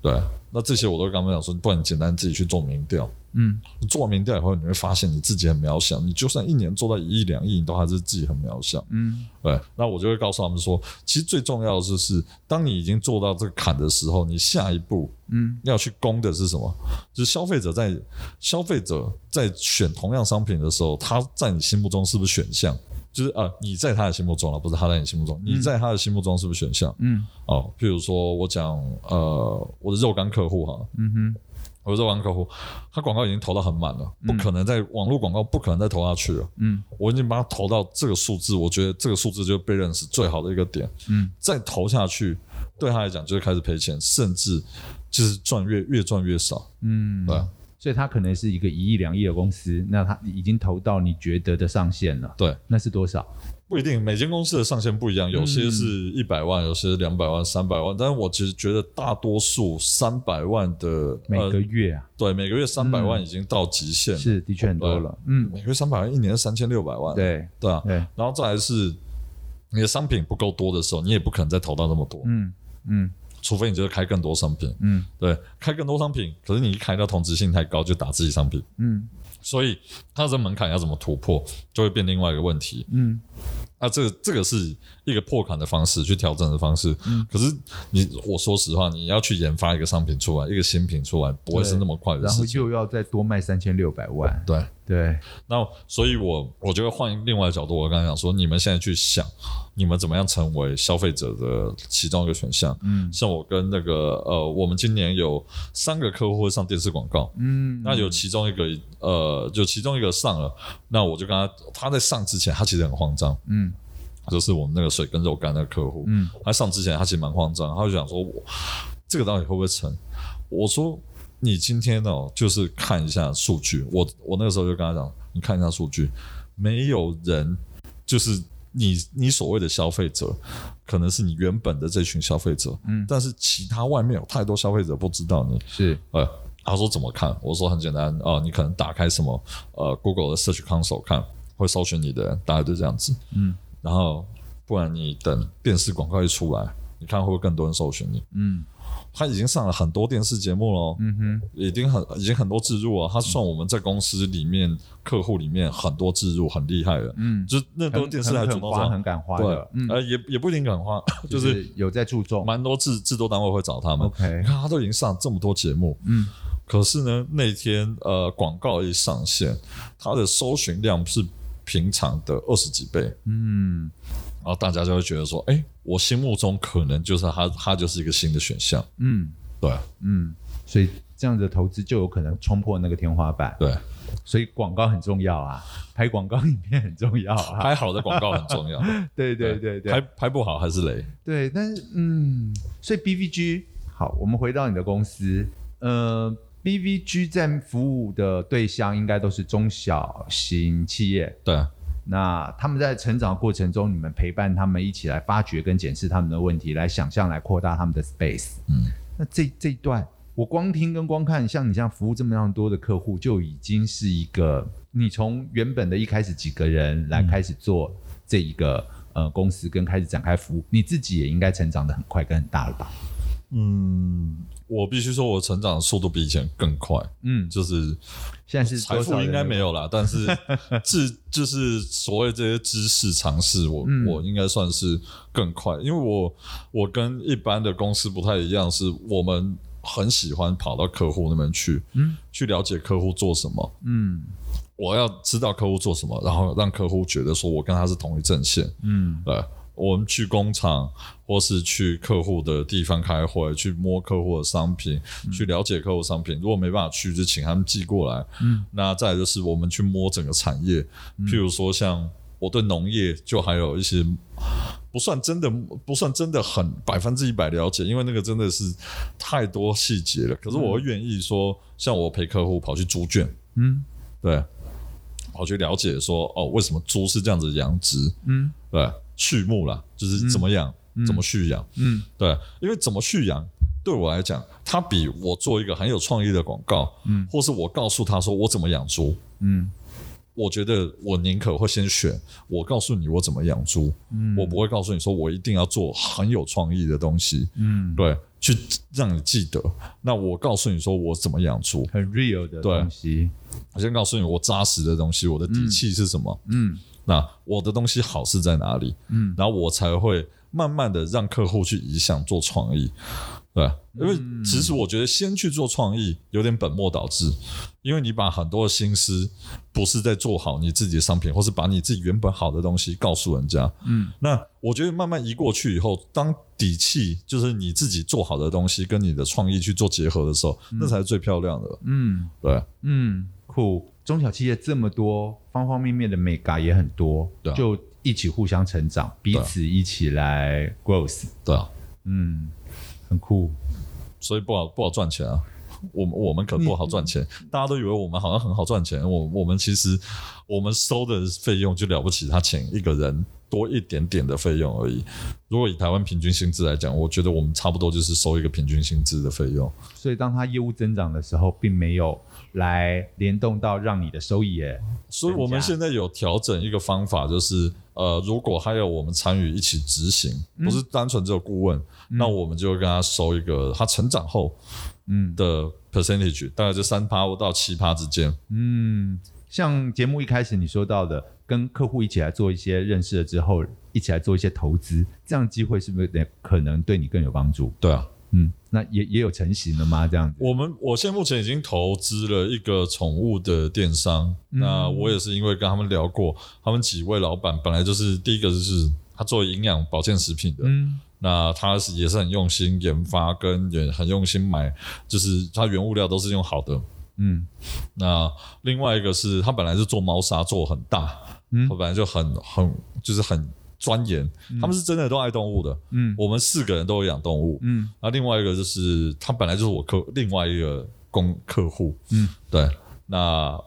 对。那这些我都跟他们讲说，不然你简单自己去做民调。嗯，做完民调以后，你会发现你自己很渺小。你就算一年做到一亿两亿，你都还是自己很渺小。嗯，对。那我就会告诉他们说，其实最重要的就是，当你已经做到这个坎的时候，你下一步，嗯，要去攻的是什么？就是消费者在消费者在选同样商品的时候，他在你心目中是不是选项？就是啊，你在他的心目中了，不是他在你心目中。你在他的心目中是不是选项？嗯，哦，譬如说我讲呃，我的肉干客户哈，嗯哼，我的肉干客户，他广告已经投到很满了，不可能在网络广告不可能再投下去了。嗯，我已经把它投到这个数字，我觉得这个数字就被认识最好的一个点。嗯，再投下去对他来讲就是开始赔钱，甚至就是赚越越赚越少。嗯，对。所以它可能是一个一亿两亿的公司，那它已经投到你觉得的上限了。对，那是多少？不一定，每间公司的上限不一样，有些是一百万，有些是两百万、三百万。但是我其实觉得大多数三百万的每个月啊，呃、对，每个月三百万已经到极限了，是的确很多了。嗯，每个月三百万，一年三千六百万。对对啊，对。然后再来是你的商品不够多的时候，你也不可能再投到那么多。嗯嗯，除非你就是开更多商品。嗯，对，开更多商品，可是你一开到同质性太高，就打自己商品。嗯，所以它的门槛要怎么突破，就会变另外一个问题。嗯。啊，这个这个是一个破坎的方式，去调整的方式。嗯，可是你我说实话，你要去研发一个商品出来，一个新品出来，不会是那么快的事情。然后又要再多卖三千六百万。对对。那所以我，我我觉得换另外的角度，我刚才讲说，你们现在去想，你们怎么样成为消费者的其中一个选项？嗯，像我跟那个呃，我们今年有三个客户会上电视广告。嗯，那有其中一个呃，就其中一个上了，那我就跟他，他在上之前，他其实很慌张。嗯。就是我们那个水跟肉干那个客户，嗯，他上之前他其实蛮慌张，他就想说我这个到底会不会成？我说你今天哦，就是看一下数据。我我那个时候就跟他讲，你看一下数据，没有人就是你你所谓的消费者，可能是你原本的这群消费者，嗯，但是其他外面有太多消费者不知道你是，呃，他说怎么看？我说很简单啊，呃，你可能打开什么呃 Google 的 Search Console 看，会搜寻你的人，大概就这样子，嗯。然后，不然你等电视广告一出来，你看会不会更多人搜寻你？嗯，他已经上了很多电视节目了，嗯哼，已经很已经很多置入了。他算我们在公司里面、嗯、客户里面很多置入很厉害的，嗯，就那多电视台主动花很敢花的，对，嗯、呃，也也不一定敢花，就是、就是、有在注重，蛮多制制作单位会找他们。OK，你看他都已经上这么多节目，嗯，可是呢，那天呃广告一上线，他的搜寻量是平常的二十几倍，嗯。然后大家就会觉得说，哎，我心目中可能就是它，它就是一个新的选项。嗯，对，嗯，所以这样的投资就有可能冲破那个天花板。对，所以广告很重要啊，拍广告影片很重要啊，拍好的广告很重要。对对对对，拍拍不好还是雷。对，但是嗯，所以 BVG 好，我们回到你的公司，呃，BVG 在服务的对象应该都是中小型企业。对。那他们在成长过程中，你们陪伴他们一起来发掘跟检视他们的问题，来想象来扩大他们的 space。嗯，那这这一段，我光听跟光看，像你这样服务这么样多的客户，就已经是一个你从原本的一开始几个人来开始做这一个、嗯、呃公司，跟开始展开服务，你自己也应该成长得很快跟很大了吧？嗯。我必须说，我成长的速度比以前更快。嗯，就是现在是财富应该没有啦，但是 智就是所谓这些知识尝试，我、嗯、我应该算是更快，因为我我跟一般的公司不太一样，是我们很喜欢跑到客户那边去，嗯，去了解客户做什么，嗯，我要知道客户做什么，然后让客户觉得说我跟他是同一阵线，嗯，对。我们去工厂，或是去客户的地方开会，去摸客户的商品，嗯、去了解客户商品。如果没办法去，就请他们寄过来。嗯，那再就是我们去摸整个产业，嗯、譬如说像我对农业就还有一些不算真的不算真的很百分之一百了解，因为那个真的是太多细节了。可是我愿意说，像我陪客户跑去猪圈，嗯，对，跑去了解说哦，为什么猪是这样子养殖？嗯，对。畜牧啦，就是怎么养，嗯、怎么畜养。嗯，对，因为怎么畜养，对我来讲，它比我做一个很有创意的广告，嗯，或是我告诉他说我怎么养猪，嗯，我觉得我宁可会先选我告诉你我怎么养猪，嗯，我不会告诉你说我一定要做很有创意的东西，嗯，对，去让你记得。那我告诉你说我怎么养猪，很 real 的东西。我先告诉你我扎实的东西，我的底气是什么，嗯。嗯那我的东西好是在哪里？嗯，然后我才会慢慢的让客户去移向做创意，对，因为其实我觉得先去做创意有点本末倒置，因为你把很多的心思不是在做好你自己的商品，或是把你自己原本好的东西告诉人家，嗯，那我觉得慢慢移过去以后，当底气就是你自己做好的东西跟你的创意去做结合的时候，那才是最漂亮的，嗯，对，嗯，酷。中小企业这么多，方方面面的美嘎也很多，对啊，就一起互相成长，彼此一起来 growth，对啊，嗯，很酷，所以不好不好赚钱啊，我们我们可不好赚钱，大家都以为我们好像很好赚钱。我我们其实我们收的费用就了不起，他请一个人多一点点的费用而已。如果以台湾平均薪资来讲，我觉得我们差不多就是收一个平均薪资的费用。所以当他业务增长的时候，并没有来联动到让你的收益也。所以我们现在有调整一个方法，就是呃，如果还有我们参与一起执行，不是单纯只有顾问，嗯、那我们就会跟他收一个他成长后嗯的 percentage，大概就三趴到七趴之间。嗯，像节目一开始你说到的，跟客户一起来做一些认识了之后，一起来做一些投资，这样机会是不是可能对你更有帮助？对啊。嗯，那也也有成型了吗？这样子，我们我现在目前已经投资了一个宠物的电商。嗯、那我也是因为跟他们聊过，他们几位老板本来就是第一个就是他做营养保健食品的，嗯，那他是也是很用心研发，跟也很用心买，就是他原物料都是用好的，嗯。那另外一个是他本来是做猫砂，做很大，嗯，他本来就很很就是很。钻研，他们是真的都爱动物的。嗯，我们四个人都有养动物。嗯，那另外一个就是他本来就是我客另外一个公客户。嗯，对，那。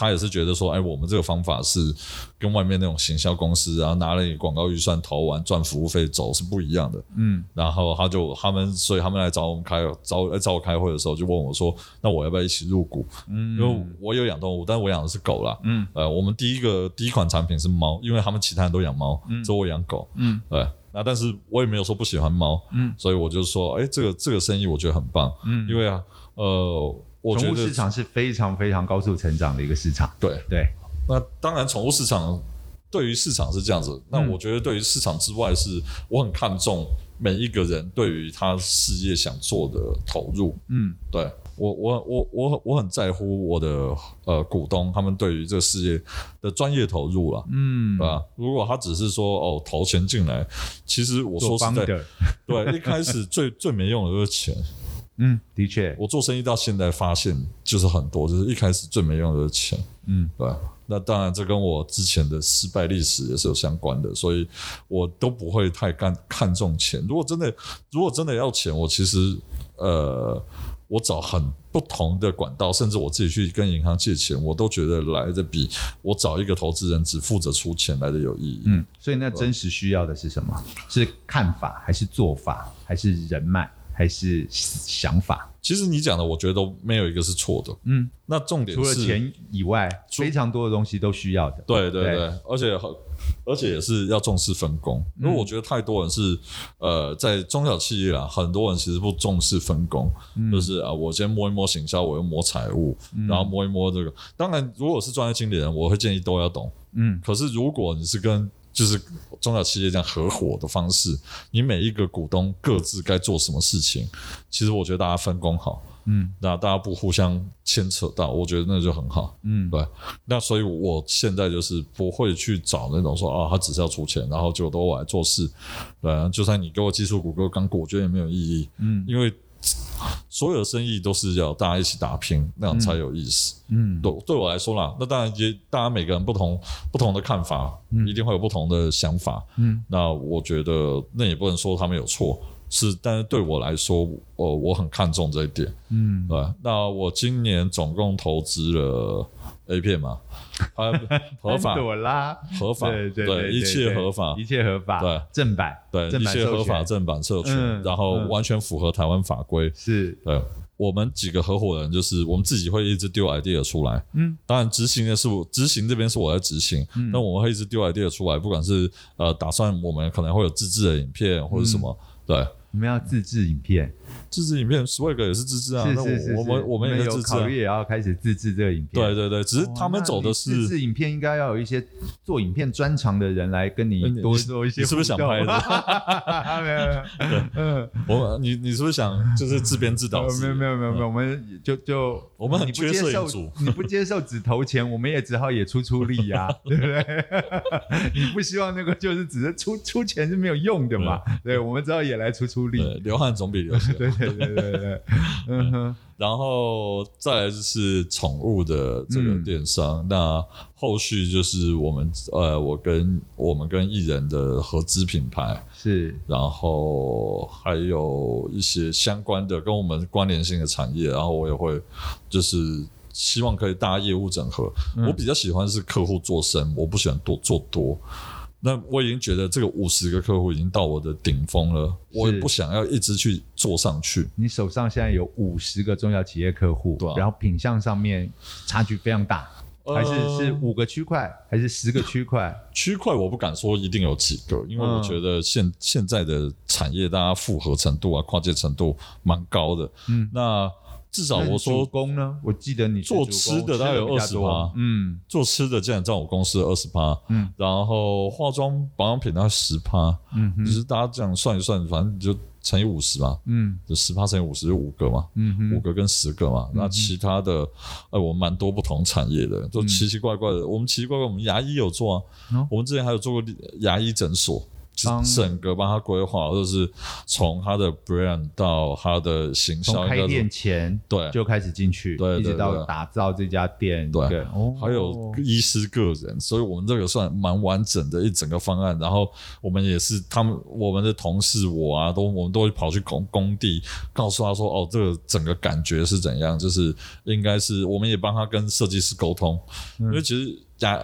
他也是觉得说，哎，我们这个方法是跟外面那种行销公司，然后拿了你广告预算投完赚服务费走是不一样的。嗯，然后他就他们，所以他们来找我们开找来找我开会的时候，就问我说，那我要不要一起入股？嗯，因为我有养动物，但是我养的是狗啦。嗯，呃，我们第一个第一款产品是猫，因为他们其他人都养猫，嗯，只有我养狗。嗯，对，那但是我也没有说不喜欢猫。嗯，所以我就说，哎，这个这个生意我觉得很棒。嗯，因为啊，呃。宠物市场是非常非常高速成长的一个市场。对对，那当然，宠物市场对于市场是这样子。嗯、那我觉得，对于市场之外，是我很看重每一个人对于他事业想做的投入。嗯，对我我我我我很在乎我的呃股东他们对于这个事业的专业投入了。嗯，对吧？如果他只是说哦投钱进来，其实我说实在，对，一开始最最没用的就是钱。嗯，的确，我做生意到现在发现就是很多，就是一开始最没用的是钱，嗯，对。那当然，这跟我之前的失败历史也是有相关的，所以我都不会太看看重钱。如果真的，如果真的要钱，我其实呃，我找很不同的管道，甚至我自己去跟银行借钱，我都觉得来的比我找一个投资人只负责出钱来的有意义。嗯，所以那真实需要的是什么？是看法，还是做法，还是人脉？还是想法，其实你讲的，我觉得都没有一个是错的。嗯，那重点是除了钱以外，非常多的东西都需要的。对对对，对而且很而且也是要重视分工。因为我觉得太多人是呃，在中小企业啊，很多人其实不重视分工，嗯、就是啊，我先摸一摸行销，我又摸财务，嗯、然后摸一摸这个。当然，如果是专业经理人，我会建议都要懂。嗯，可是如果你是跟就是中小企业这样合伙的方式，你每一个股东各自该做什么事情，其实我觉得大家分工好，嗯，那大家不互相牵扯到，我觉得那就很好，嗯，对。那所以我现在就是不会去找那种说啊，他只是要出钱，然后就都我来做事，对，就算你给我技术股、给我钢股，我觉得也没有意义，嗯，因为。所有的生意都是要大家一起打拼，那样才有意思。嗯，对，对我来说啦，那当然也，大家每个人不同不同的看法，嗯，一定会有不同的想法。嗯，那我觉得那也不能说他们有错，是，但是对我来说，我我很看重这一点。嗯，对。那我今年总共投资了 A 片嘛。合合法，合法，对对，一切合法，一切合法，对正版，对一切合法正版授权，然后完全符合台湾法规。是，对，我们几个合伙人就是我们自己会一直丢 idea 出来，嗯，当然执行的是我，执行这边是我在执行，那我们会一直丢 idea 出来，不管是呃打算我们可能会有自制的影片或者什么，对。你们要自制影片，自制影片，Swag 也是自制啊。是是是，我们我们也有考虑也要开始自制这个影片。对对对，只是他们走的是自制影片，应该要有一些做影片专长的人来跟你多做一些。你是不是想拍的？没 有没有。嗯，我你你是不是想就是自编自导？没有没有没有没有，我们就就我们很缺摄影组，你不接受只投钱，我们也只好也出出力呀，对不对？你不希望那个就是只是出出钱是没有用的嘛？对，我们只好也来出出。力，流汗总比流血对对对对对，嗯哼。然后再来就是宠物的这个电商，嗯、那后续就是我们呃，我跟我们跟艺人的合资品牌是，然后还有一些相关的跟我们关联性的产业，然后我也会就是希望可以大家业务整合。嗯、我比较喜欢是客户做深，我不喜欢多做多。那我已经觉得这个五十个客户已经到我的顶峰了，我也不想要一直去做上去。你手上现在有五十个中小企业客户，对啊，然后品相上面差距非常大，呃、还是是五个区块，还是十个区块？区块我不敢说一定有几个，因为我觉得现、嗯、现在的产业大家复合程度啊、跨界程度蛮高的。嗯，那。至少我说工呢，我记得你做吃的大概有二十趴，嗯，做吃的竟然占我公司的二十趴，嗯，然后化妆保养品大概十趴，嗯，就是大家这样算一算，反正就乘以五十嘛，嗯，就十趴乘以五十就五个嘛，嗯，五个跟十个嘛，那其他的，哎，我们蛮多不同产业的，都奇奇怪怪的，我们奇奇怪怪，我们牙医有做啊，我们之前还有做过牙医诊所。整个帮他规划，就是从他的 brand 到他的行销，开店前对就开始进去，对，一直到打造这家店，对，还有医师个人，所以我们这个算蛮完整的一整个方案。然后我们也是他们我们的同事我啊，都我们都会跑去工工地，告诉他说哦，这个整个感觉是怎样，就是应该是我们也帮他跟设计师沟通，因为其实假，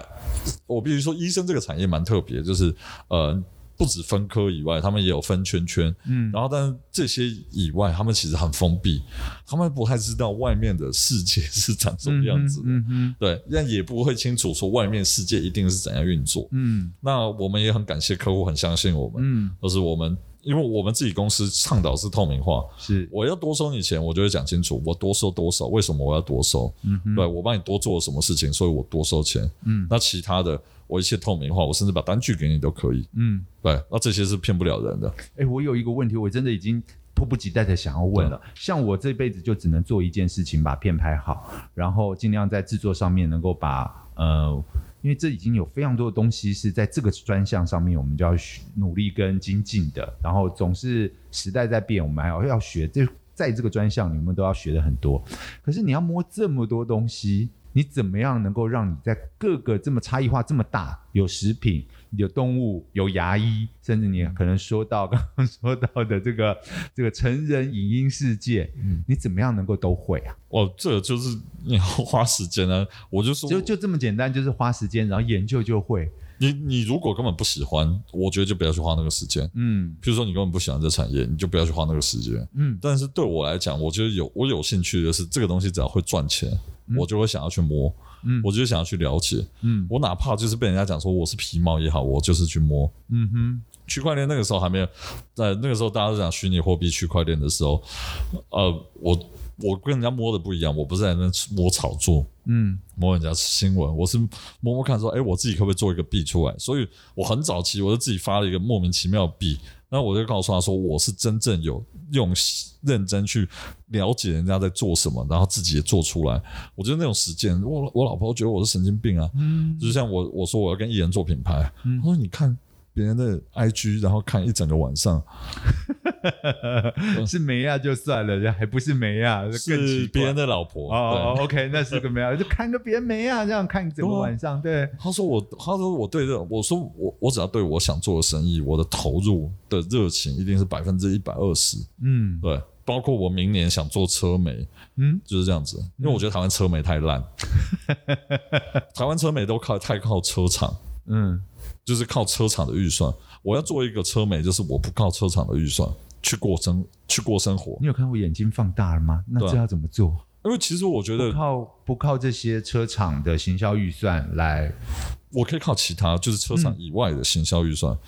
我必须说医生这个产业蛮特别，就是呃。不止分科以外，他们也有分圈圈。嗯，然后但是这些以外，他们其实很封闭，他们不太知道外面的世界是长什么样子的。嗯，嗯，嗯对，但也不会清楚说外面世界一定是怎样运作。嗯，那我们也很感谢客户很相信我们。嗯，都是我们。因为我们自己公司倡导是透明化，是我要多收你钱，我就会讲清楚，我多收多少，为什么我要多收？嗯哼，对，我帮你多做了什么事情，所以我多收钱。嗯，那其他的我一切透明化，我甚至把单据给你都可以。嗯，对，那这些是骗不了人的。哎，我有一个问题，我真的已经迫不及待的想要问了。像我这辈子就只能做一件事情，把片拍好，然后尽量在制作上面能够把呃。因为这已经有非常多的东西是在这个专项上面，我们就要努力跟精进的。然后总是时代在变，我们还要要学。这在这个专项，你们都要学的很多。可是你要摸这么多东西，你怎么样能够让你在各个这么差异化这么大，有食品？有动物，有牙医，甚至你可能说到刚刚说到的这个 这个成人影音世界，嗯，你怎么样能够都会啊？哦，这就是你要花时间啊！我就说，就就这么简单，就是花时间，然后研究就会。你你如果根本不喜欢，我觉得就不要去花那个时间。嗯，譬如说你根本不喜欢这产业，你就不要去花那个时间。嗯，但是对我来讲，我觉得有我有兴趣的是这个东西，只要会赚钱，嗯，我就会想要去摸。嗯，我就想要去了解，嗯，我哪怕就是被人家讲说我是皮毛也好，我就是去摸，嗯哼。区块链那个时候还没有，在那个时候大家都讲虚拟货币区块链的时候，呃，我我跟人家摸的不一样，我不是在那摸炒作，嗯，摸人家新闻，我是摸摸看说，哎，我自己可不可以做一个币出来？所以我很早期我就自己发了一个莫名其妙的币。那我就告诉他说，我是真正有用认真去了解人家在做什么，然后自己也做出来。我觉得那种实践，我我老婆觉得我是神经病啊。嗯，就像我我说我要跟艺人做品牌，嗯，他说你看别人的 IG，然后看一整个晚上。是梅亚就算了，还不是梅亚，是别人的老婆哦。OK，那是个梅亚，就看个别人梅亚这样看整个晚上。对，他说我，他说我对这，我说我我只要对我想做的生意，我的投入的热情一定是百分之一百二十。嗯，对，包括我明年想做车媒，嗯，就是这样子，因为我觉得台湾车媒太烂，台湾车媒都靠太靠车厂，嗯，就是靠车厂的预算。我要做一个车媒，就是我不靠车厂的预算。去过生去过生活，你有看过眼睛放大了吗？那这要怎么做？因为其实我觉得不靠不靠这些车厂的行销预算来，我可以靠其他，就是车厂以外的行销预算。嗯、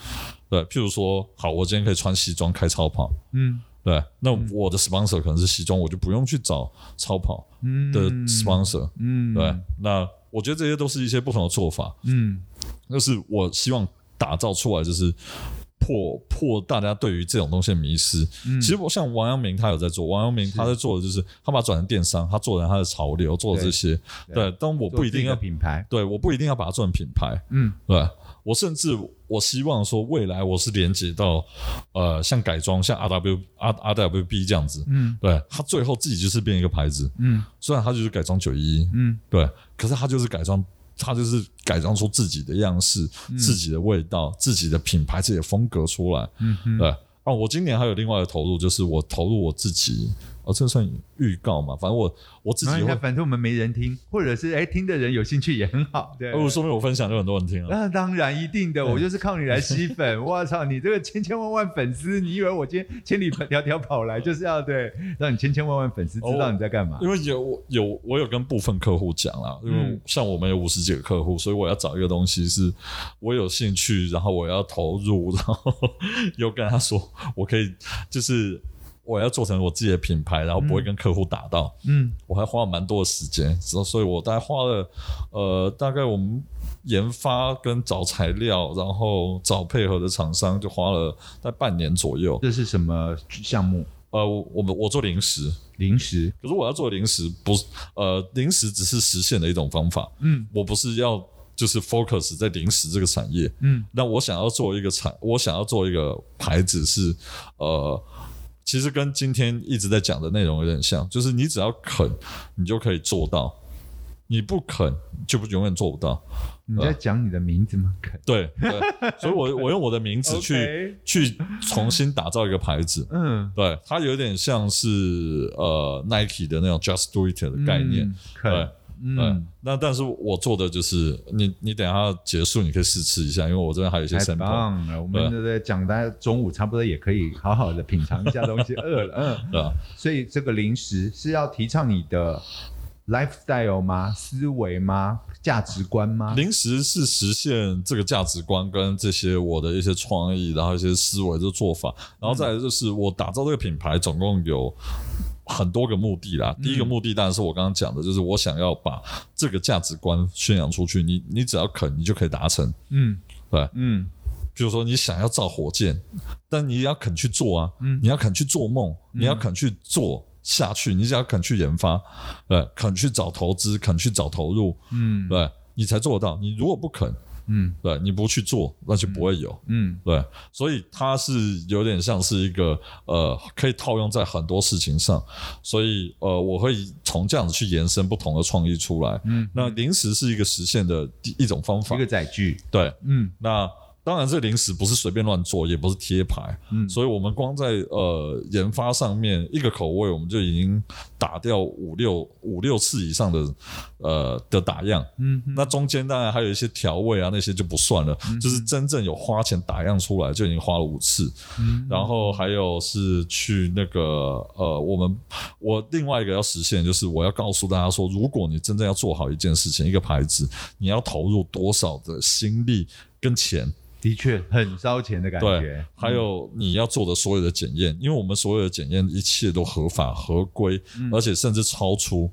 对，譬如说，好，我今天可以穿西装开超跑，嗯，对，那我的 sponsor 可能是西装，我就不用去找超跑的 sponsor，嗯，对，那我觉得这些都是一些不同的做法，嗯，就是我希望打造出来就是。破破大家对于这种东西的迷失。嗯、其实我像王阳明，他有在做。王阳明他在做的就是他把它转成电商，他做成他的潮流，做这些。对，对，但我不一定要品牌。对，我不一定要把它做成品牌。嗯，对。我甚至我希望说，未来我是连接到呃，像改装，像 R W R R W B 这样子。嗯，对，他最后自己就是变一个牌子。嗯，虽然他就是改装九一。嗯，对，可是他就是改装。他就是改装出自己的样式、嗯、自己的味道、自己的品牌、自己的风格出来。对。啊，我今年还有另外的投入，就是我投入我自己。哦，这算预告嘛？反正我我自己会，反正我们没人听，或者是哎听的人有兴趣也很好。对，如果说明我分享就很多人听了。那当然一定的，我就是靠你来吸粉。我操，你这个千千万万粉丝，你以为我今天千里迢迢跑来就是要对让你千千万万粉丝知道你在干嘛？因为有有我有跟部分客户讲了，因为像我们有五十几个客户，所以我要找一个东西是我有兴趣，然后我要投入，然后 又跟他说我可以就是。我要做成我自己的品牌，然后不会跟客户打到。嗯，我还花了蛮多的时间，所所以，我大概花了，呃，大概我们研发跟找材料，然后找配合的厂商，就花了大概半年左右。这是什么项目？呃，我们我做零食，零食。可是我要做零食，不是，呃，零食只是实现的一种方法。嗯，我不是要就是 focus 在零食这个产业。嗯，那我想要做一个产，我想要做一个牌子是，呃。其实跟今天一直在讲的内容有点像，就是你只要肯，你就可以做到；你不肯，就不永远做不到。你在讲你的名字吗？肯对，对，所以我我用我的名字 去去重新打造一个牌子。嗯，对，它有点像是呃 Nike 的那种 Just Do It 的概念。嗯、对。嗯，那但是我做的就是你，你等下结束，你可以试吃一下，因为我这边还有一些。太棒了，我们在讲，大家中午差不多也可以好好的品尝一下东西，饿了，嗯，对。所以这个零食是要提倡你的 lifestyle 吗？思维吗？价值观吗？零食是实现这个价值观跟这些我的一些创意，然后一些思维的做法，然后再来就是我打造这个品牌，总共有。很多个目的啦，第一个目的当然是我刚刚讲的，就是我想要把这个价值观宣扬出去。你你只要肯，你就可以达成。嗯，对，嗯，比如说你想要造火箭，但你要肯去做啊，嗯，你要肯去做梦，你要肯去做下去，你只要肯去研发，对，肯去找投资，肯去找投入，嗯，对，你才做得到。你如果不肯。嗯，对，你不去做，那就不会有。嗯，嗯对，所以它是有点像是一个呃，可以套用在很多事情上，所以呃，我会从这样子去延伸不同的创意出来。嗯，那零食是一个实现的一种方法，一个载具。对，嗯，那。当然，这零食不是随便乱做，也不是贴牌，嗯，所以我们光在呃研发上面，一个口味我们就已经打掉五六五六次以上的呃的打样，嗯，那中间当然还有一些调味啊，那些就不算了，嗯、就是真正有花钱打样出来就已经花了五次，嗯，然后还有是去那个呃，我们我另外一个要实现就是我要告诉大家说，如果你真正要做好一件事情，一个牌子，你要投入多少的心力跟钱。的确很烧钱的感觉。对，还有你要做的所有的检验，因为我们所有的检验一切都合法合规，嗯、而且甚至超出。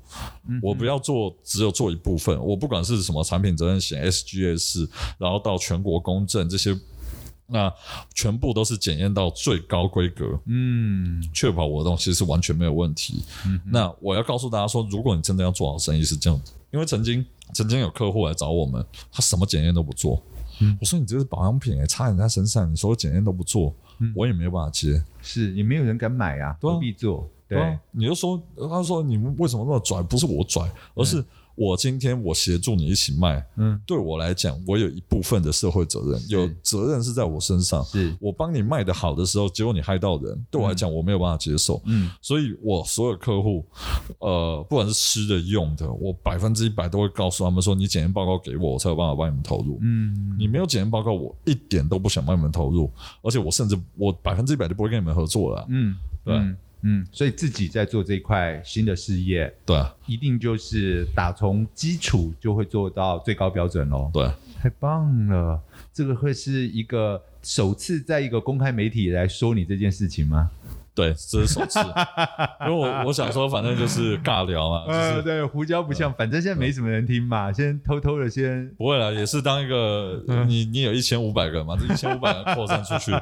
嗯、我不要做，只有做一部分。我不管是什么产品责任险、SGS，然后到全国公证这些，那全部都是检验到最高规格，嗯，确保我的东西是完全没有问题。嗯、那我要告诉大家说，如果你真的要做好生意，是这样子，因为曾经曾经有客户来找我们，他什么检验都不做。嗯、我说你这是保养品哎，擦人家身上，你所有检验都不做，嗯、我也没有办法接，是也没有人敢买啊，何必做？对，对，你就说，他说你们为什么那么拽？不是我拽，而是。我今天我协助你一起卖，嗯，对我来讲，我有一部分的社会责任，有责任是在我身上。是我帮你卖的好的时候，结果你害到人，对我来讲，我没有办法接受。嗯，所以我所有客户，呃，不管是吃的用的，我百分之一百都会告诉他们说，你检验报告给我，我才有办法帮你们投入。嗯，你没有检验报告，我一点都不想帮你们投入，而且我甚至我百分之一百都不会跟你们合作了。嗯，对。嗯嗯，所以自己在做这一块新的事业，对，一定就是打从基础就会做到最高标准喽。对，太棒了！这个会是一个首次在一个公开媒体来说你这件事情吗？对，这是首次，因为我我想说，反正就是尬聊嘛，就是、呃、对，胡椒不像，反正现在没什么人听嘛，先偷偷的先，不会了，也是当一个，你你有一千五百个嘛，这一千五百个扩散出去，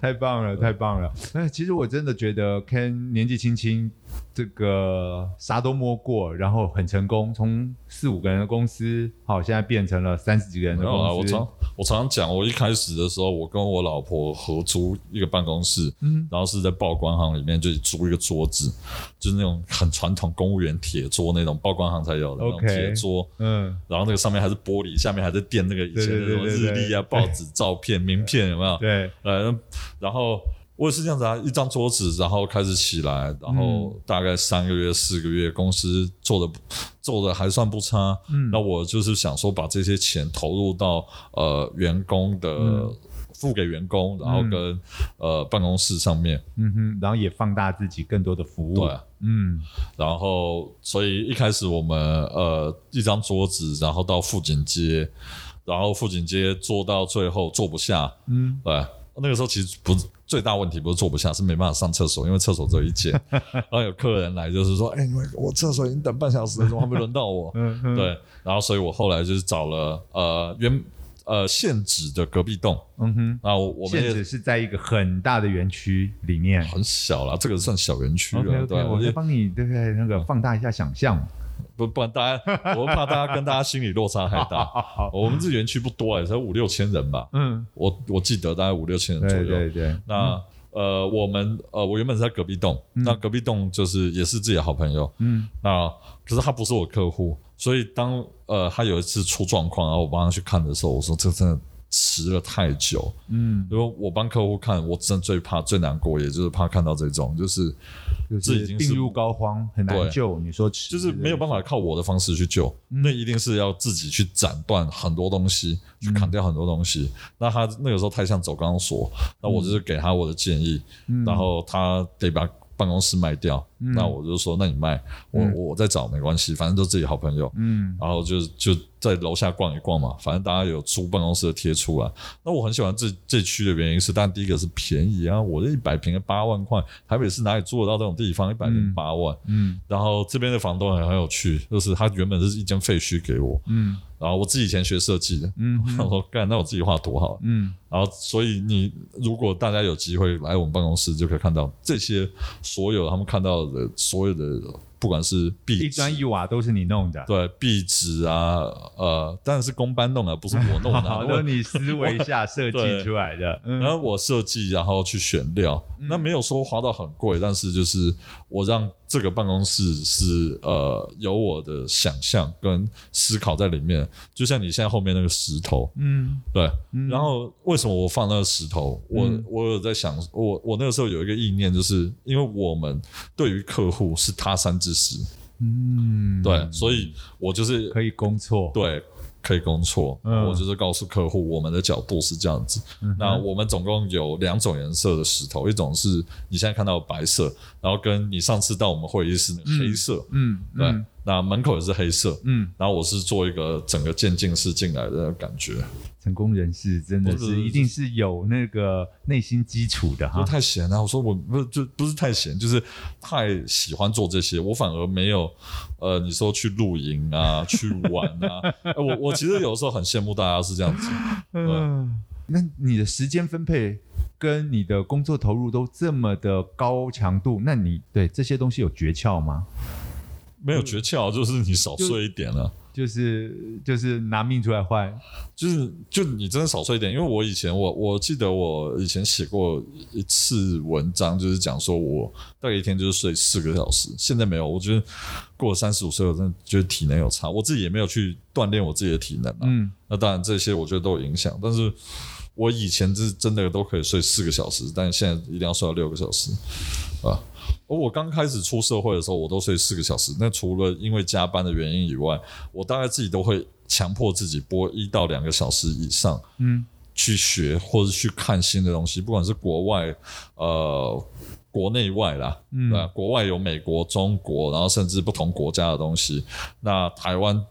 太棒了，太棒了。那其实我真的觉得 Ken 年纪轻轻。这个啥都摸过，然后很成功，从四五个人的公司，好，现在变成了三十几个人的公司。我常我常常讲，我一开始的时候，我跟我老婆合租一个办公室，嗯，然后是在报关行里面就租一个桌子，就是那种很传统公务员铁桌那种报关行才有的那种铁桌，嗯，然后那个上面还是玻璃，下面还是垫那个以前的什么日历啊、报纸、照片、名片，有没有？对，呃，然后。我也是这样子啊，一张桌子，然后开始起来，然后大概三个月、四个月，公司做的做的还算不差。嗯，那我就是想说，把这些钱投入到呃员工的、嗯、付给员工，然后跟、嗯、呃办公室上面，嗯哼，然后也放大自己更多的服务。对，嗯，然后所以一开始我们呃一张桌子，然后到富锦街，然后富锦街做到最后坐不下，嗯，对，那个时候其实不是。最大问题不是坐不下，是没办法上厕所，因为厕所只有一间。然后有客人来，就是说：“哎、我厕所已经等半小时了，怎么还没轮到我？”对。然后，所以我后来就是找了呃原呃现址的隔壁栋。嗯哼。然后我们现址是在一个很大的园区里面，很小啦，这个算小园区了。Okay, okay, 对，我就帮你对不对？那个放大一下想象。不，不然大家，我怕大家跟大家心理落差太大。我们这园区不多也才五六千人吧。嗯，我我记得大概五六千人左右。对对对。那、嗯、呃，我们呃，我原本是在隔壁栋，嗯、那隔壁栋就是也是自己的好朋友。嗯。那可是他不是我客户，所以当呃他有一次出状况，然后我帮他去看的时候，我说这真的。迟了太久，嗯，因为我帮客户看，我真的最怕、最难过，也就是怕看到这种，就是这已经是病入膏肓，很难救。你说就是没有办法靠我的方式去救，嗯、那一定是要自己去斩断很多东西，去砍掉很多东西。嗯、那他那个时候太像走钢索，那我就是给他我的建议，嗯、然后他得把办公室卖掉。嗯、那我就说，那你卖，我我再找没关系，反正都自己好朋友。嗯，然后就就。在楼下逛一逛嘛，反正大家有租办公室的贴出来。那我很喜欢这这区的原因是，但第一个是便宜啊，我这一百平八万块，台北市哪里租得到这种地方？一百零八万。嗯，嗯，然后这边的房东很很有趣，就是他原本是一间废墟给我。嗯，然后我自己以前学设计的。嗯，他说干，那我自己画图好。嗯，然后所以你如果大家有机会来我们办公室，就可以看到这些所有他们看到的所有的。不管是壁一砖一瓦都是你弄的，对，壁纸啊，呃，当然是工班弄的，不是我弄的，好多你思维下设计出来的。然后我设计，然后去选料，嗯、那没有说花到很贵，但是就是我让。这个办公室是呃有我的想象跟思考在里面，就像你现在后面那个石头，嗯，对。嗯、然后为什么我放那个石头？我、嗯、我有在想，我我那个时候有一个意念，就是因为我们对于客户是他山之石，嗯，对，所以我就是可以攻错，对。可以攻错，嗯、我就是告诉客户，我们的角度是这样子。嗯、那我们总共有两种颜色的石头，一种是你现在看到的白色，然后跟你上次到我们会议室的黑色，嗯，嗯对。嗯那门口也是黑色，嗯，然后我是做一个整个渐进式进来的感觉。成功人士真的是一定是有那个内心基础的哈。太闲了，我说我不就不是太闲，就是太喜欢做这些。我反而没有，呃，你说去露营啊，去玩啊，我我其实有时候很羡慕大家是这样子。嗯，那你的时间分配跟你的工作投入都这么的高强度，那你对这些东西有诀窍吗？没有诀窍，就是你少睡一点了。就是就是拿命出来换，就是就你真的少睡一点。因为我以前我我记得我以前写过一次文章，就是讲说我大概一天就是睡四个小时。现在没有，我觉得过了三十五岁，我真的觉得体能有差。我自己也没有去锻炼我自己的体能啊。嗯，那当然这些我觉得都有影响。但是我以前是真的都可以睡四个小时，但是现在一定要睡到六个小时啊。而我刚开始出社会的时候，我都睡四个小时。那除了因为加班的原因以外，我大概自己都会强迫自己播一到两个小时以上，嗯，去学或者去看新的东西，不管是国外，呃，国内外啦，嗯，国外有美国、中国，然后甚至不同国家的东西。那台湾。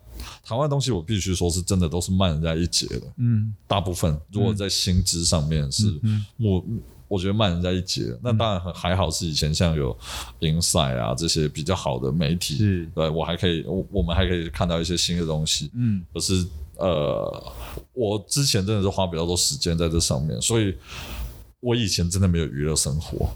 台湾东西我必须说是真的都是慢人家一截的，嗯，大部分如果在薪资上面是目我觉得慢人家一截。那当然很还好，是以前像有 Inside 啊这些比较好的媒体，是。对我还可以，我我们还可以看到一些新的东西。嗯，可是呃，我之前真的是花比较多时间在这上面，所以我以前真的没有娱乐生活，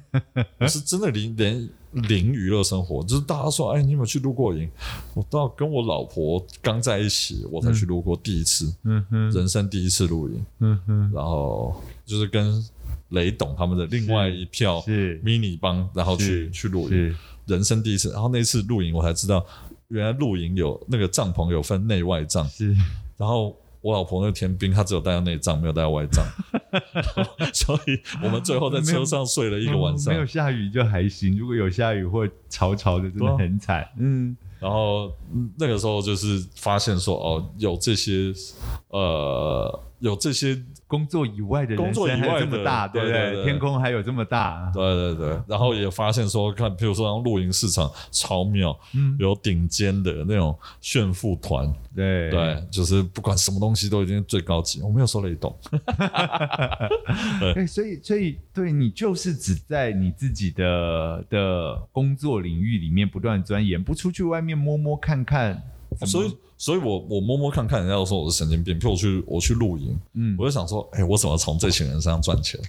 我是真的零连零娱乐生活，就是大家说，哎，你有没有去露过营？我到跟我老婆刚在一起，我才去露过第一次，嗯哼，人生第一次露营，嗯哼，然后就是跟雷董他们的另外一票是迷你帮，然后去去露营，人生第一次，然后那次露营我才知道，原来露营有那个帐篷有分内外帐，是，然后。我老婆那个天兵，她只有带到内帐，没有带到外帐，所以我们最后在车上睡了一个晚上。没有下雨就还行，如果有下雨或潮潮的，真的很惨。嗯，然后那个时候就是发现说，哦，有这些，呃。有这些工作以外的人生还有这么大，对不对？天空还有这么大，对对对。然后也发现说，看，譬如说，像露营市场超妙，嗯，有顶尖的那种炫富团，对对，就是不管什么东西都已经最高级。我没有说雷动，对，所以所以对你就是只在你自己的的工作领域里面不断钻研，不出去外面摸摸看看。所以，所以我我摸摸看看，人家都说我是神经病。譬如我去我去露营，嗯，我就想说，哎、欸，我怎么从这群人身上赚钱？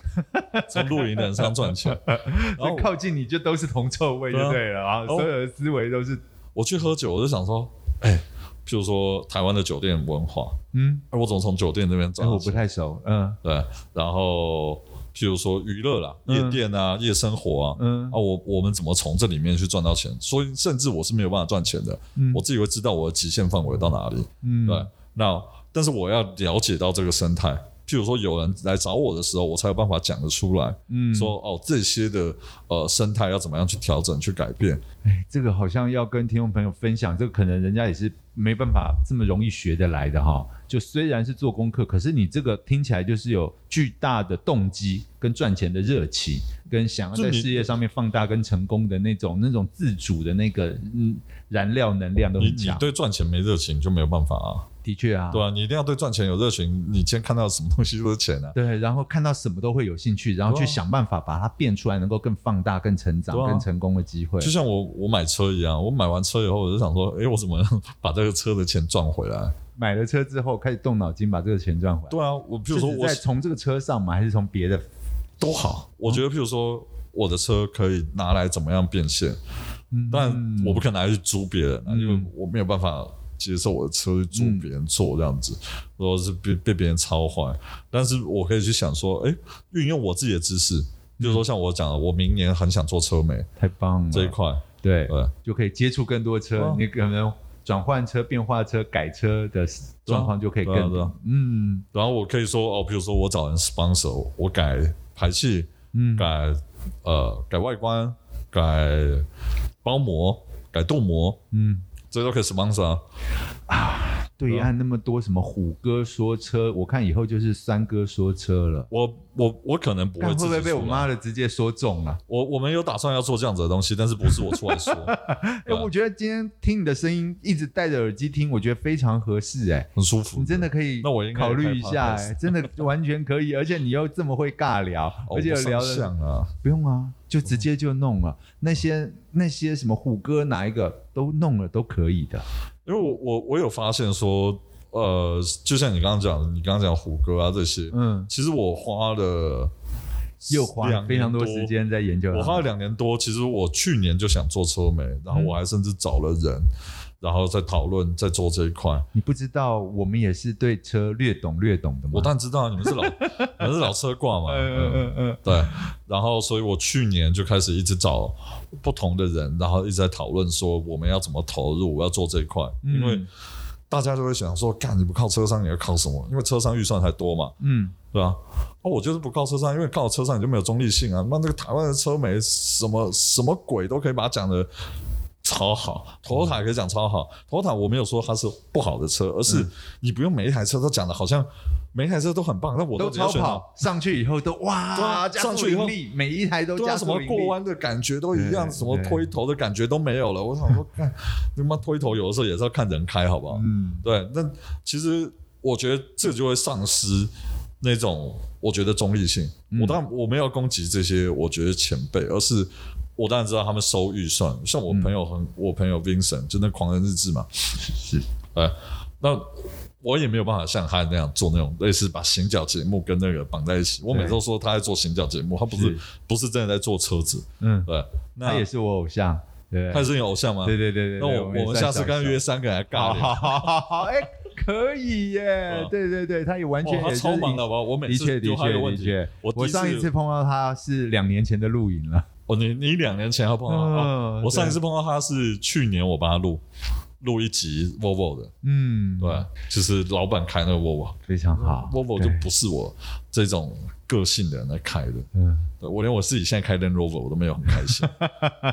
从露营的人身上赚钱，然后靠近你就都是铜臭味就对了啊！所有的思维都是。我去喝酒，我就想说，哎、欸，譬如说台湾的酒店文化，嗯，我怎么从酒店那边赚？我不太熟，嗯，对，然后。譬如说娱乐啦，夜店啊，嗯、夜生活啊，嗯啊，我我们怎么从这里面去赚到钱？所以甚至我是没有办法赚钱的，嗯、我自己会知道我的极限范围到哪里，嗯，对。那但是我要了解到这个生态，譬如说有人来找我的时候，我才有办法讲得出来，嗯，说哦这些的呃生态要怎么样去调整去改变？哎，这个好像要跟听众朋友分享，这个可能人家也是没办法这么容易学得来的哈。就虽然是做功课，可是你这个听起来就是有巨大的动机跟赚钱的热情，跟想要在事业上面放大跟成功的那种那种自主的那个嗯燃料能量都很强。你你对赚钱没热情就没有办法啊。的确啊，对啊，你一定要对赚钱有热情。你今天看到什么东西都是钱啊。对，然后看到什么都会有兴趣，然后去想办法把它变出来，能够更放大、更成长、更成功的机会。就像我我买车一样，我买完车以后，我就想说，哎，我怎么样把这个车的钱赚回来？买了车之后，开始动脑筋把这个钱赚回来。对啊，我比如说我在从这个车上买，还是从别的都好。我觉得，譬如说我的车可以拿来怎么样变现，嗯、但我不可能还去租别人，啊、因为我没有办法接受我的车去租别人坐这样子，或者、嗯、是被被别人超坏。但是我可以去想说，哎，运用我自己的知识，就是说像我讲的，我明年很想做车媒，太棒了，这一块对，对就可以接触更多车，啊、你可能。转换车、变化车、改车的状况就可以更多。嗯，然后我可以说哦，比如说我找人 sponsor，我改排气，嗯，改呃改外观，改包膜，改镀膜，嗯，这都可以 sponsor 啊。对岸那么多什么虎哥说车，我看以后就是三哥说车了。我我我可能不会，会不会被我妈的直接说中了？我我们有打算要做这样子的东西，但是不是我出来说。哎，我觉得今天听你的声音，一直戴着耳机听，我觉得非常合适，哎，很舒服。你真的可以，那我应该考虑一下，哎，真的完全可以，而且你又这么会尬聊，而且聊的啊，不用啊，就直接就弄了。那些那些什么虎哥哪一个都弄了都可以的。因为我我我有发现说，呃，就像你刚刚讲的，你刚刚讲虎哥啊这些，嗯，其实我花了又花了非常多时间在研究。我花了两年多，其实我去年就想做车媒，然后我还甚至找了人，嗯、然后再讨论再做这一块。你不知道，我们也是对车略懂略懂的吗？我当然知道，你们是老 你们是老车挂嘛，嗯嗯嗯嗯，对。然后，所以我去年就开始一直找不同的人，然后一直在讨论说我们要怎么投入，我要做这一块，嗯、因为大家就会想说，干你不靠车商，你要靠什么？因为车商预算还多嘛，嗯，对吧？哦，我就是不靠车商，因为靠车商你就没有中立性啊。那这个台湾的车媒什么什么鬼都可以把它讲的超好，Toyota 可以讲超好，Toyota 我没有说它是不好的车，而是你不用每一台车都讲的好像。每一台车都很棒，那我都超跑上去以后都 哇，上去以后每一台都加什么过弯的感觉都一样，什么推头的感觉都没有了。我想说，看他妈推头有的时候也是要看人开，好不好？嗯，对。那其实我觉得这就会丧失那种我觉得中立性。嗯、我当然我没有攻击这些我觉得前辈，而是我当然知道他们收预算，像我朋友很，嗯、我朋友 Vincent 就那狂人日志嘛，是，呃，那我也没有办法像他那样做那种类似把行脚节目跟那个绑在一起。我每次都说他在做行脚节目，他不是，是不是真的在做车子，嗯，对，那他也是我偶像。对，他也是你偶像吗？对对对对。那我我们下次跟他约三个来尬。好好好好，哎，可以耶！对对对，他也完全也超忙的吧？我每次的确的确的确，我上一次碰到他是两年前的录影了。哦，你你两年前要碰到他？我上一次碰到他是去年，我帮他录录一集 Volvo 的。嗯，对，就是老板开那个 Volvo 非常好，Volvo 就不是我这种。个性的人来开的，嗯，我连我自己现在开 Land Rover 我都没有很开心，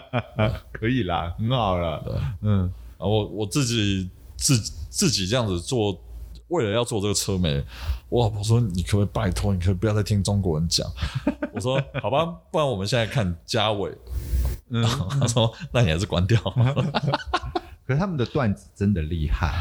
可以啦，很好了，对，嗯，啊我我自己自自己这样子做，为了要做这个车媒，我老婆说你可不可以拜托，你可以不要再听中国人讲，我说好吧，不然我们现在看嘉伟，嗯，他说那你还是关掉，可是他们的段子真的厉害。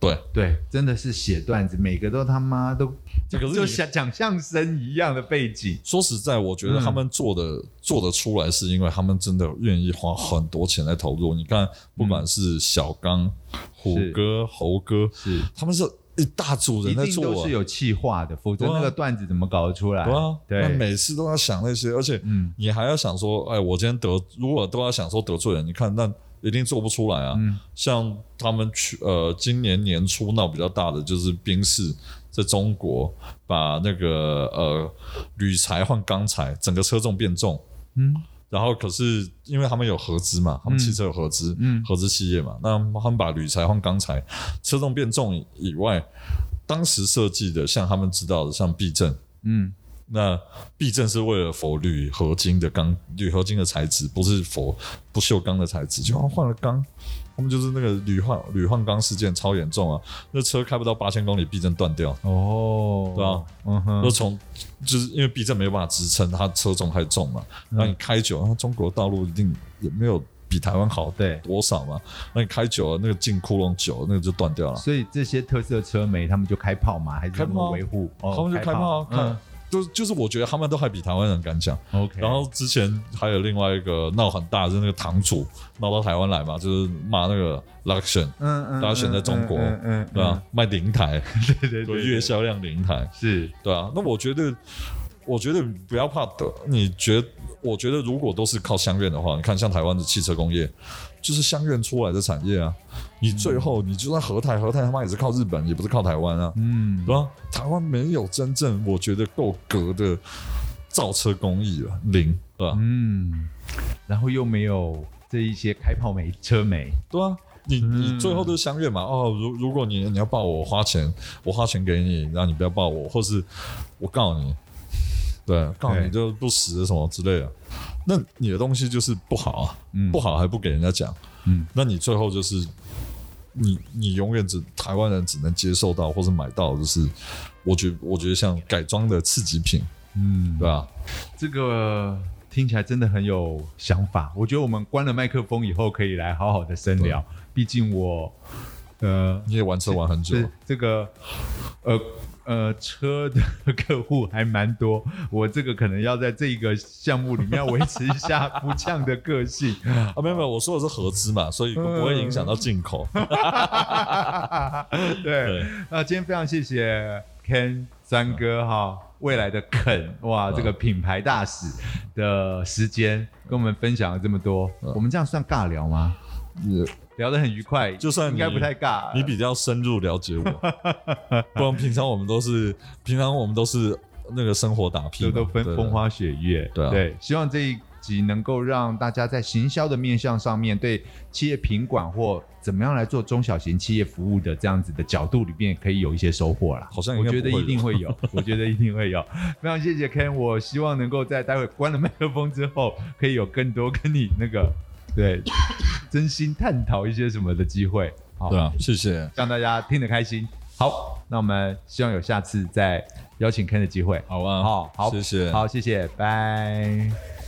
对。对，真的是写段子，每个都他妈都这个就像讲相声一样的背景。说实在，我觉得他们做的、嗯、做得出来，是因为他们真的愿意花很多钱来投入。你看，不管是小刚、嗯、虎哥、猴哥，是。他们是一大组人在做、啊，都是有企划的，否则那个段子怎么搞得出来？对啊，对，那每次都要想那些，而且你还要想说，哎，我今天得，如果都要想说得罪人，你看那。一定做不出来啊！嗯、像他们去呃，今年年初闹比较大的就是冰室在中国把那个呃铝材换钢材，整个车重变重。嗯，然后可是因为他们有合资嘛，他们汽车有合资，嗯，合资企业嘛，那他们把铝材换钢材，车重变重以外，当时设计的像他们知道的像避震，嗯。那避震是为了否铝合金的钢，铝合金的材质，不是否不锈钢的材质。就换了钢，他们就是那个铝换铝换钢事件超严重啊！那车开不到八千公里，避震断掉。哦，对啊？嗯哼，就从就是因为避震没有办法支撑，它车重太重了。那、嗯、你开久了，那中国道路一定也没有比台湾好对多少嘛？那你开久了，那个进窟窿久了，那个就断掉了。所以这些特色车媒他们就开炮嘛，还是怎么维护？他们就开炮，嗯。就就是我觉得他们都还比台湾人敢讲。OK，然后之前还有另外一个闹很大，就是那个堂主闹到台湾来嘛，就是骂那个 Luxion，嗯嗯，Luxion 在中国，嗯嗯，对啊？卖零台，对对 对，月销量零台，是对啊。那我觉得，我觉得不要怕的，你觉得？我觉得如果都是靠乡院的话，你看像台湾的汽车工业。就是乡院出来的产业啊！你最后你就算和泰，和泰他妈也是靠日本，也不是靠台湾啊，嗯，对吧？台湾没有真正我觉得够格的造车工艺了，零，对吧？嗯，然后又没有这一些开炮煤车煤，对啊，你你最后都是相愿嘛？哦，如如果你你要报我花钱，我花钱给你，然后你不要报我，或是我告你，对，告你就不实什么之类的。那你的东西就是不好啊，嗯、不好还不给人家讲，嗯，那你最后就是你你永远只台湾人只能接受到或者买到，就是我觉我觉得像改装的次级品，嗯，对吧？这个听起来真的很有想法。我觉得我们关了麦克风以后，可以来好好的深聊。毕竟我呃，你也玩车玩很久，这个呃。呃，车的客户还蛮多，我这个可能要在这个项目里面要维持一下不呛的个性 啊。没有没有，我说的是合资嘛，所以不会影响到进口。对，对那今天非常谢谢 Ken 三哥哈，未来的肯哇，这个品牌大使的时间跟我们分享了这么多，我们这样算尬聊吗？聊得很愉快，就算应该不太尬。你比较深入了解我，不然平常我们都是平常我们都是那个生活打拼，都分风花雪月。对，对，希望这一集能够让大家在行销的面向上面，对企业品管或怎么样来做中小型企业服务的这样子的角度里面，可以有一些收获啦。好像我觉得一定会有，我觉得一定会有。非常谢谢 Ken，我希望能够在待会关了麦克风之后，可以有更多跟你那个。对，真心探讨一些什么的机会，好，对啊，谢谢，让大家听得开心。好，那我们希望有下次再邀请 Ken 的机会，好啊，好，好，谢谢，好，谢谢，拜。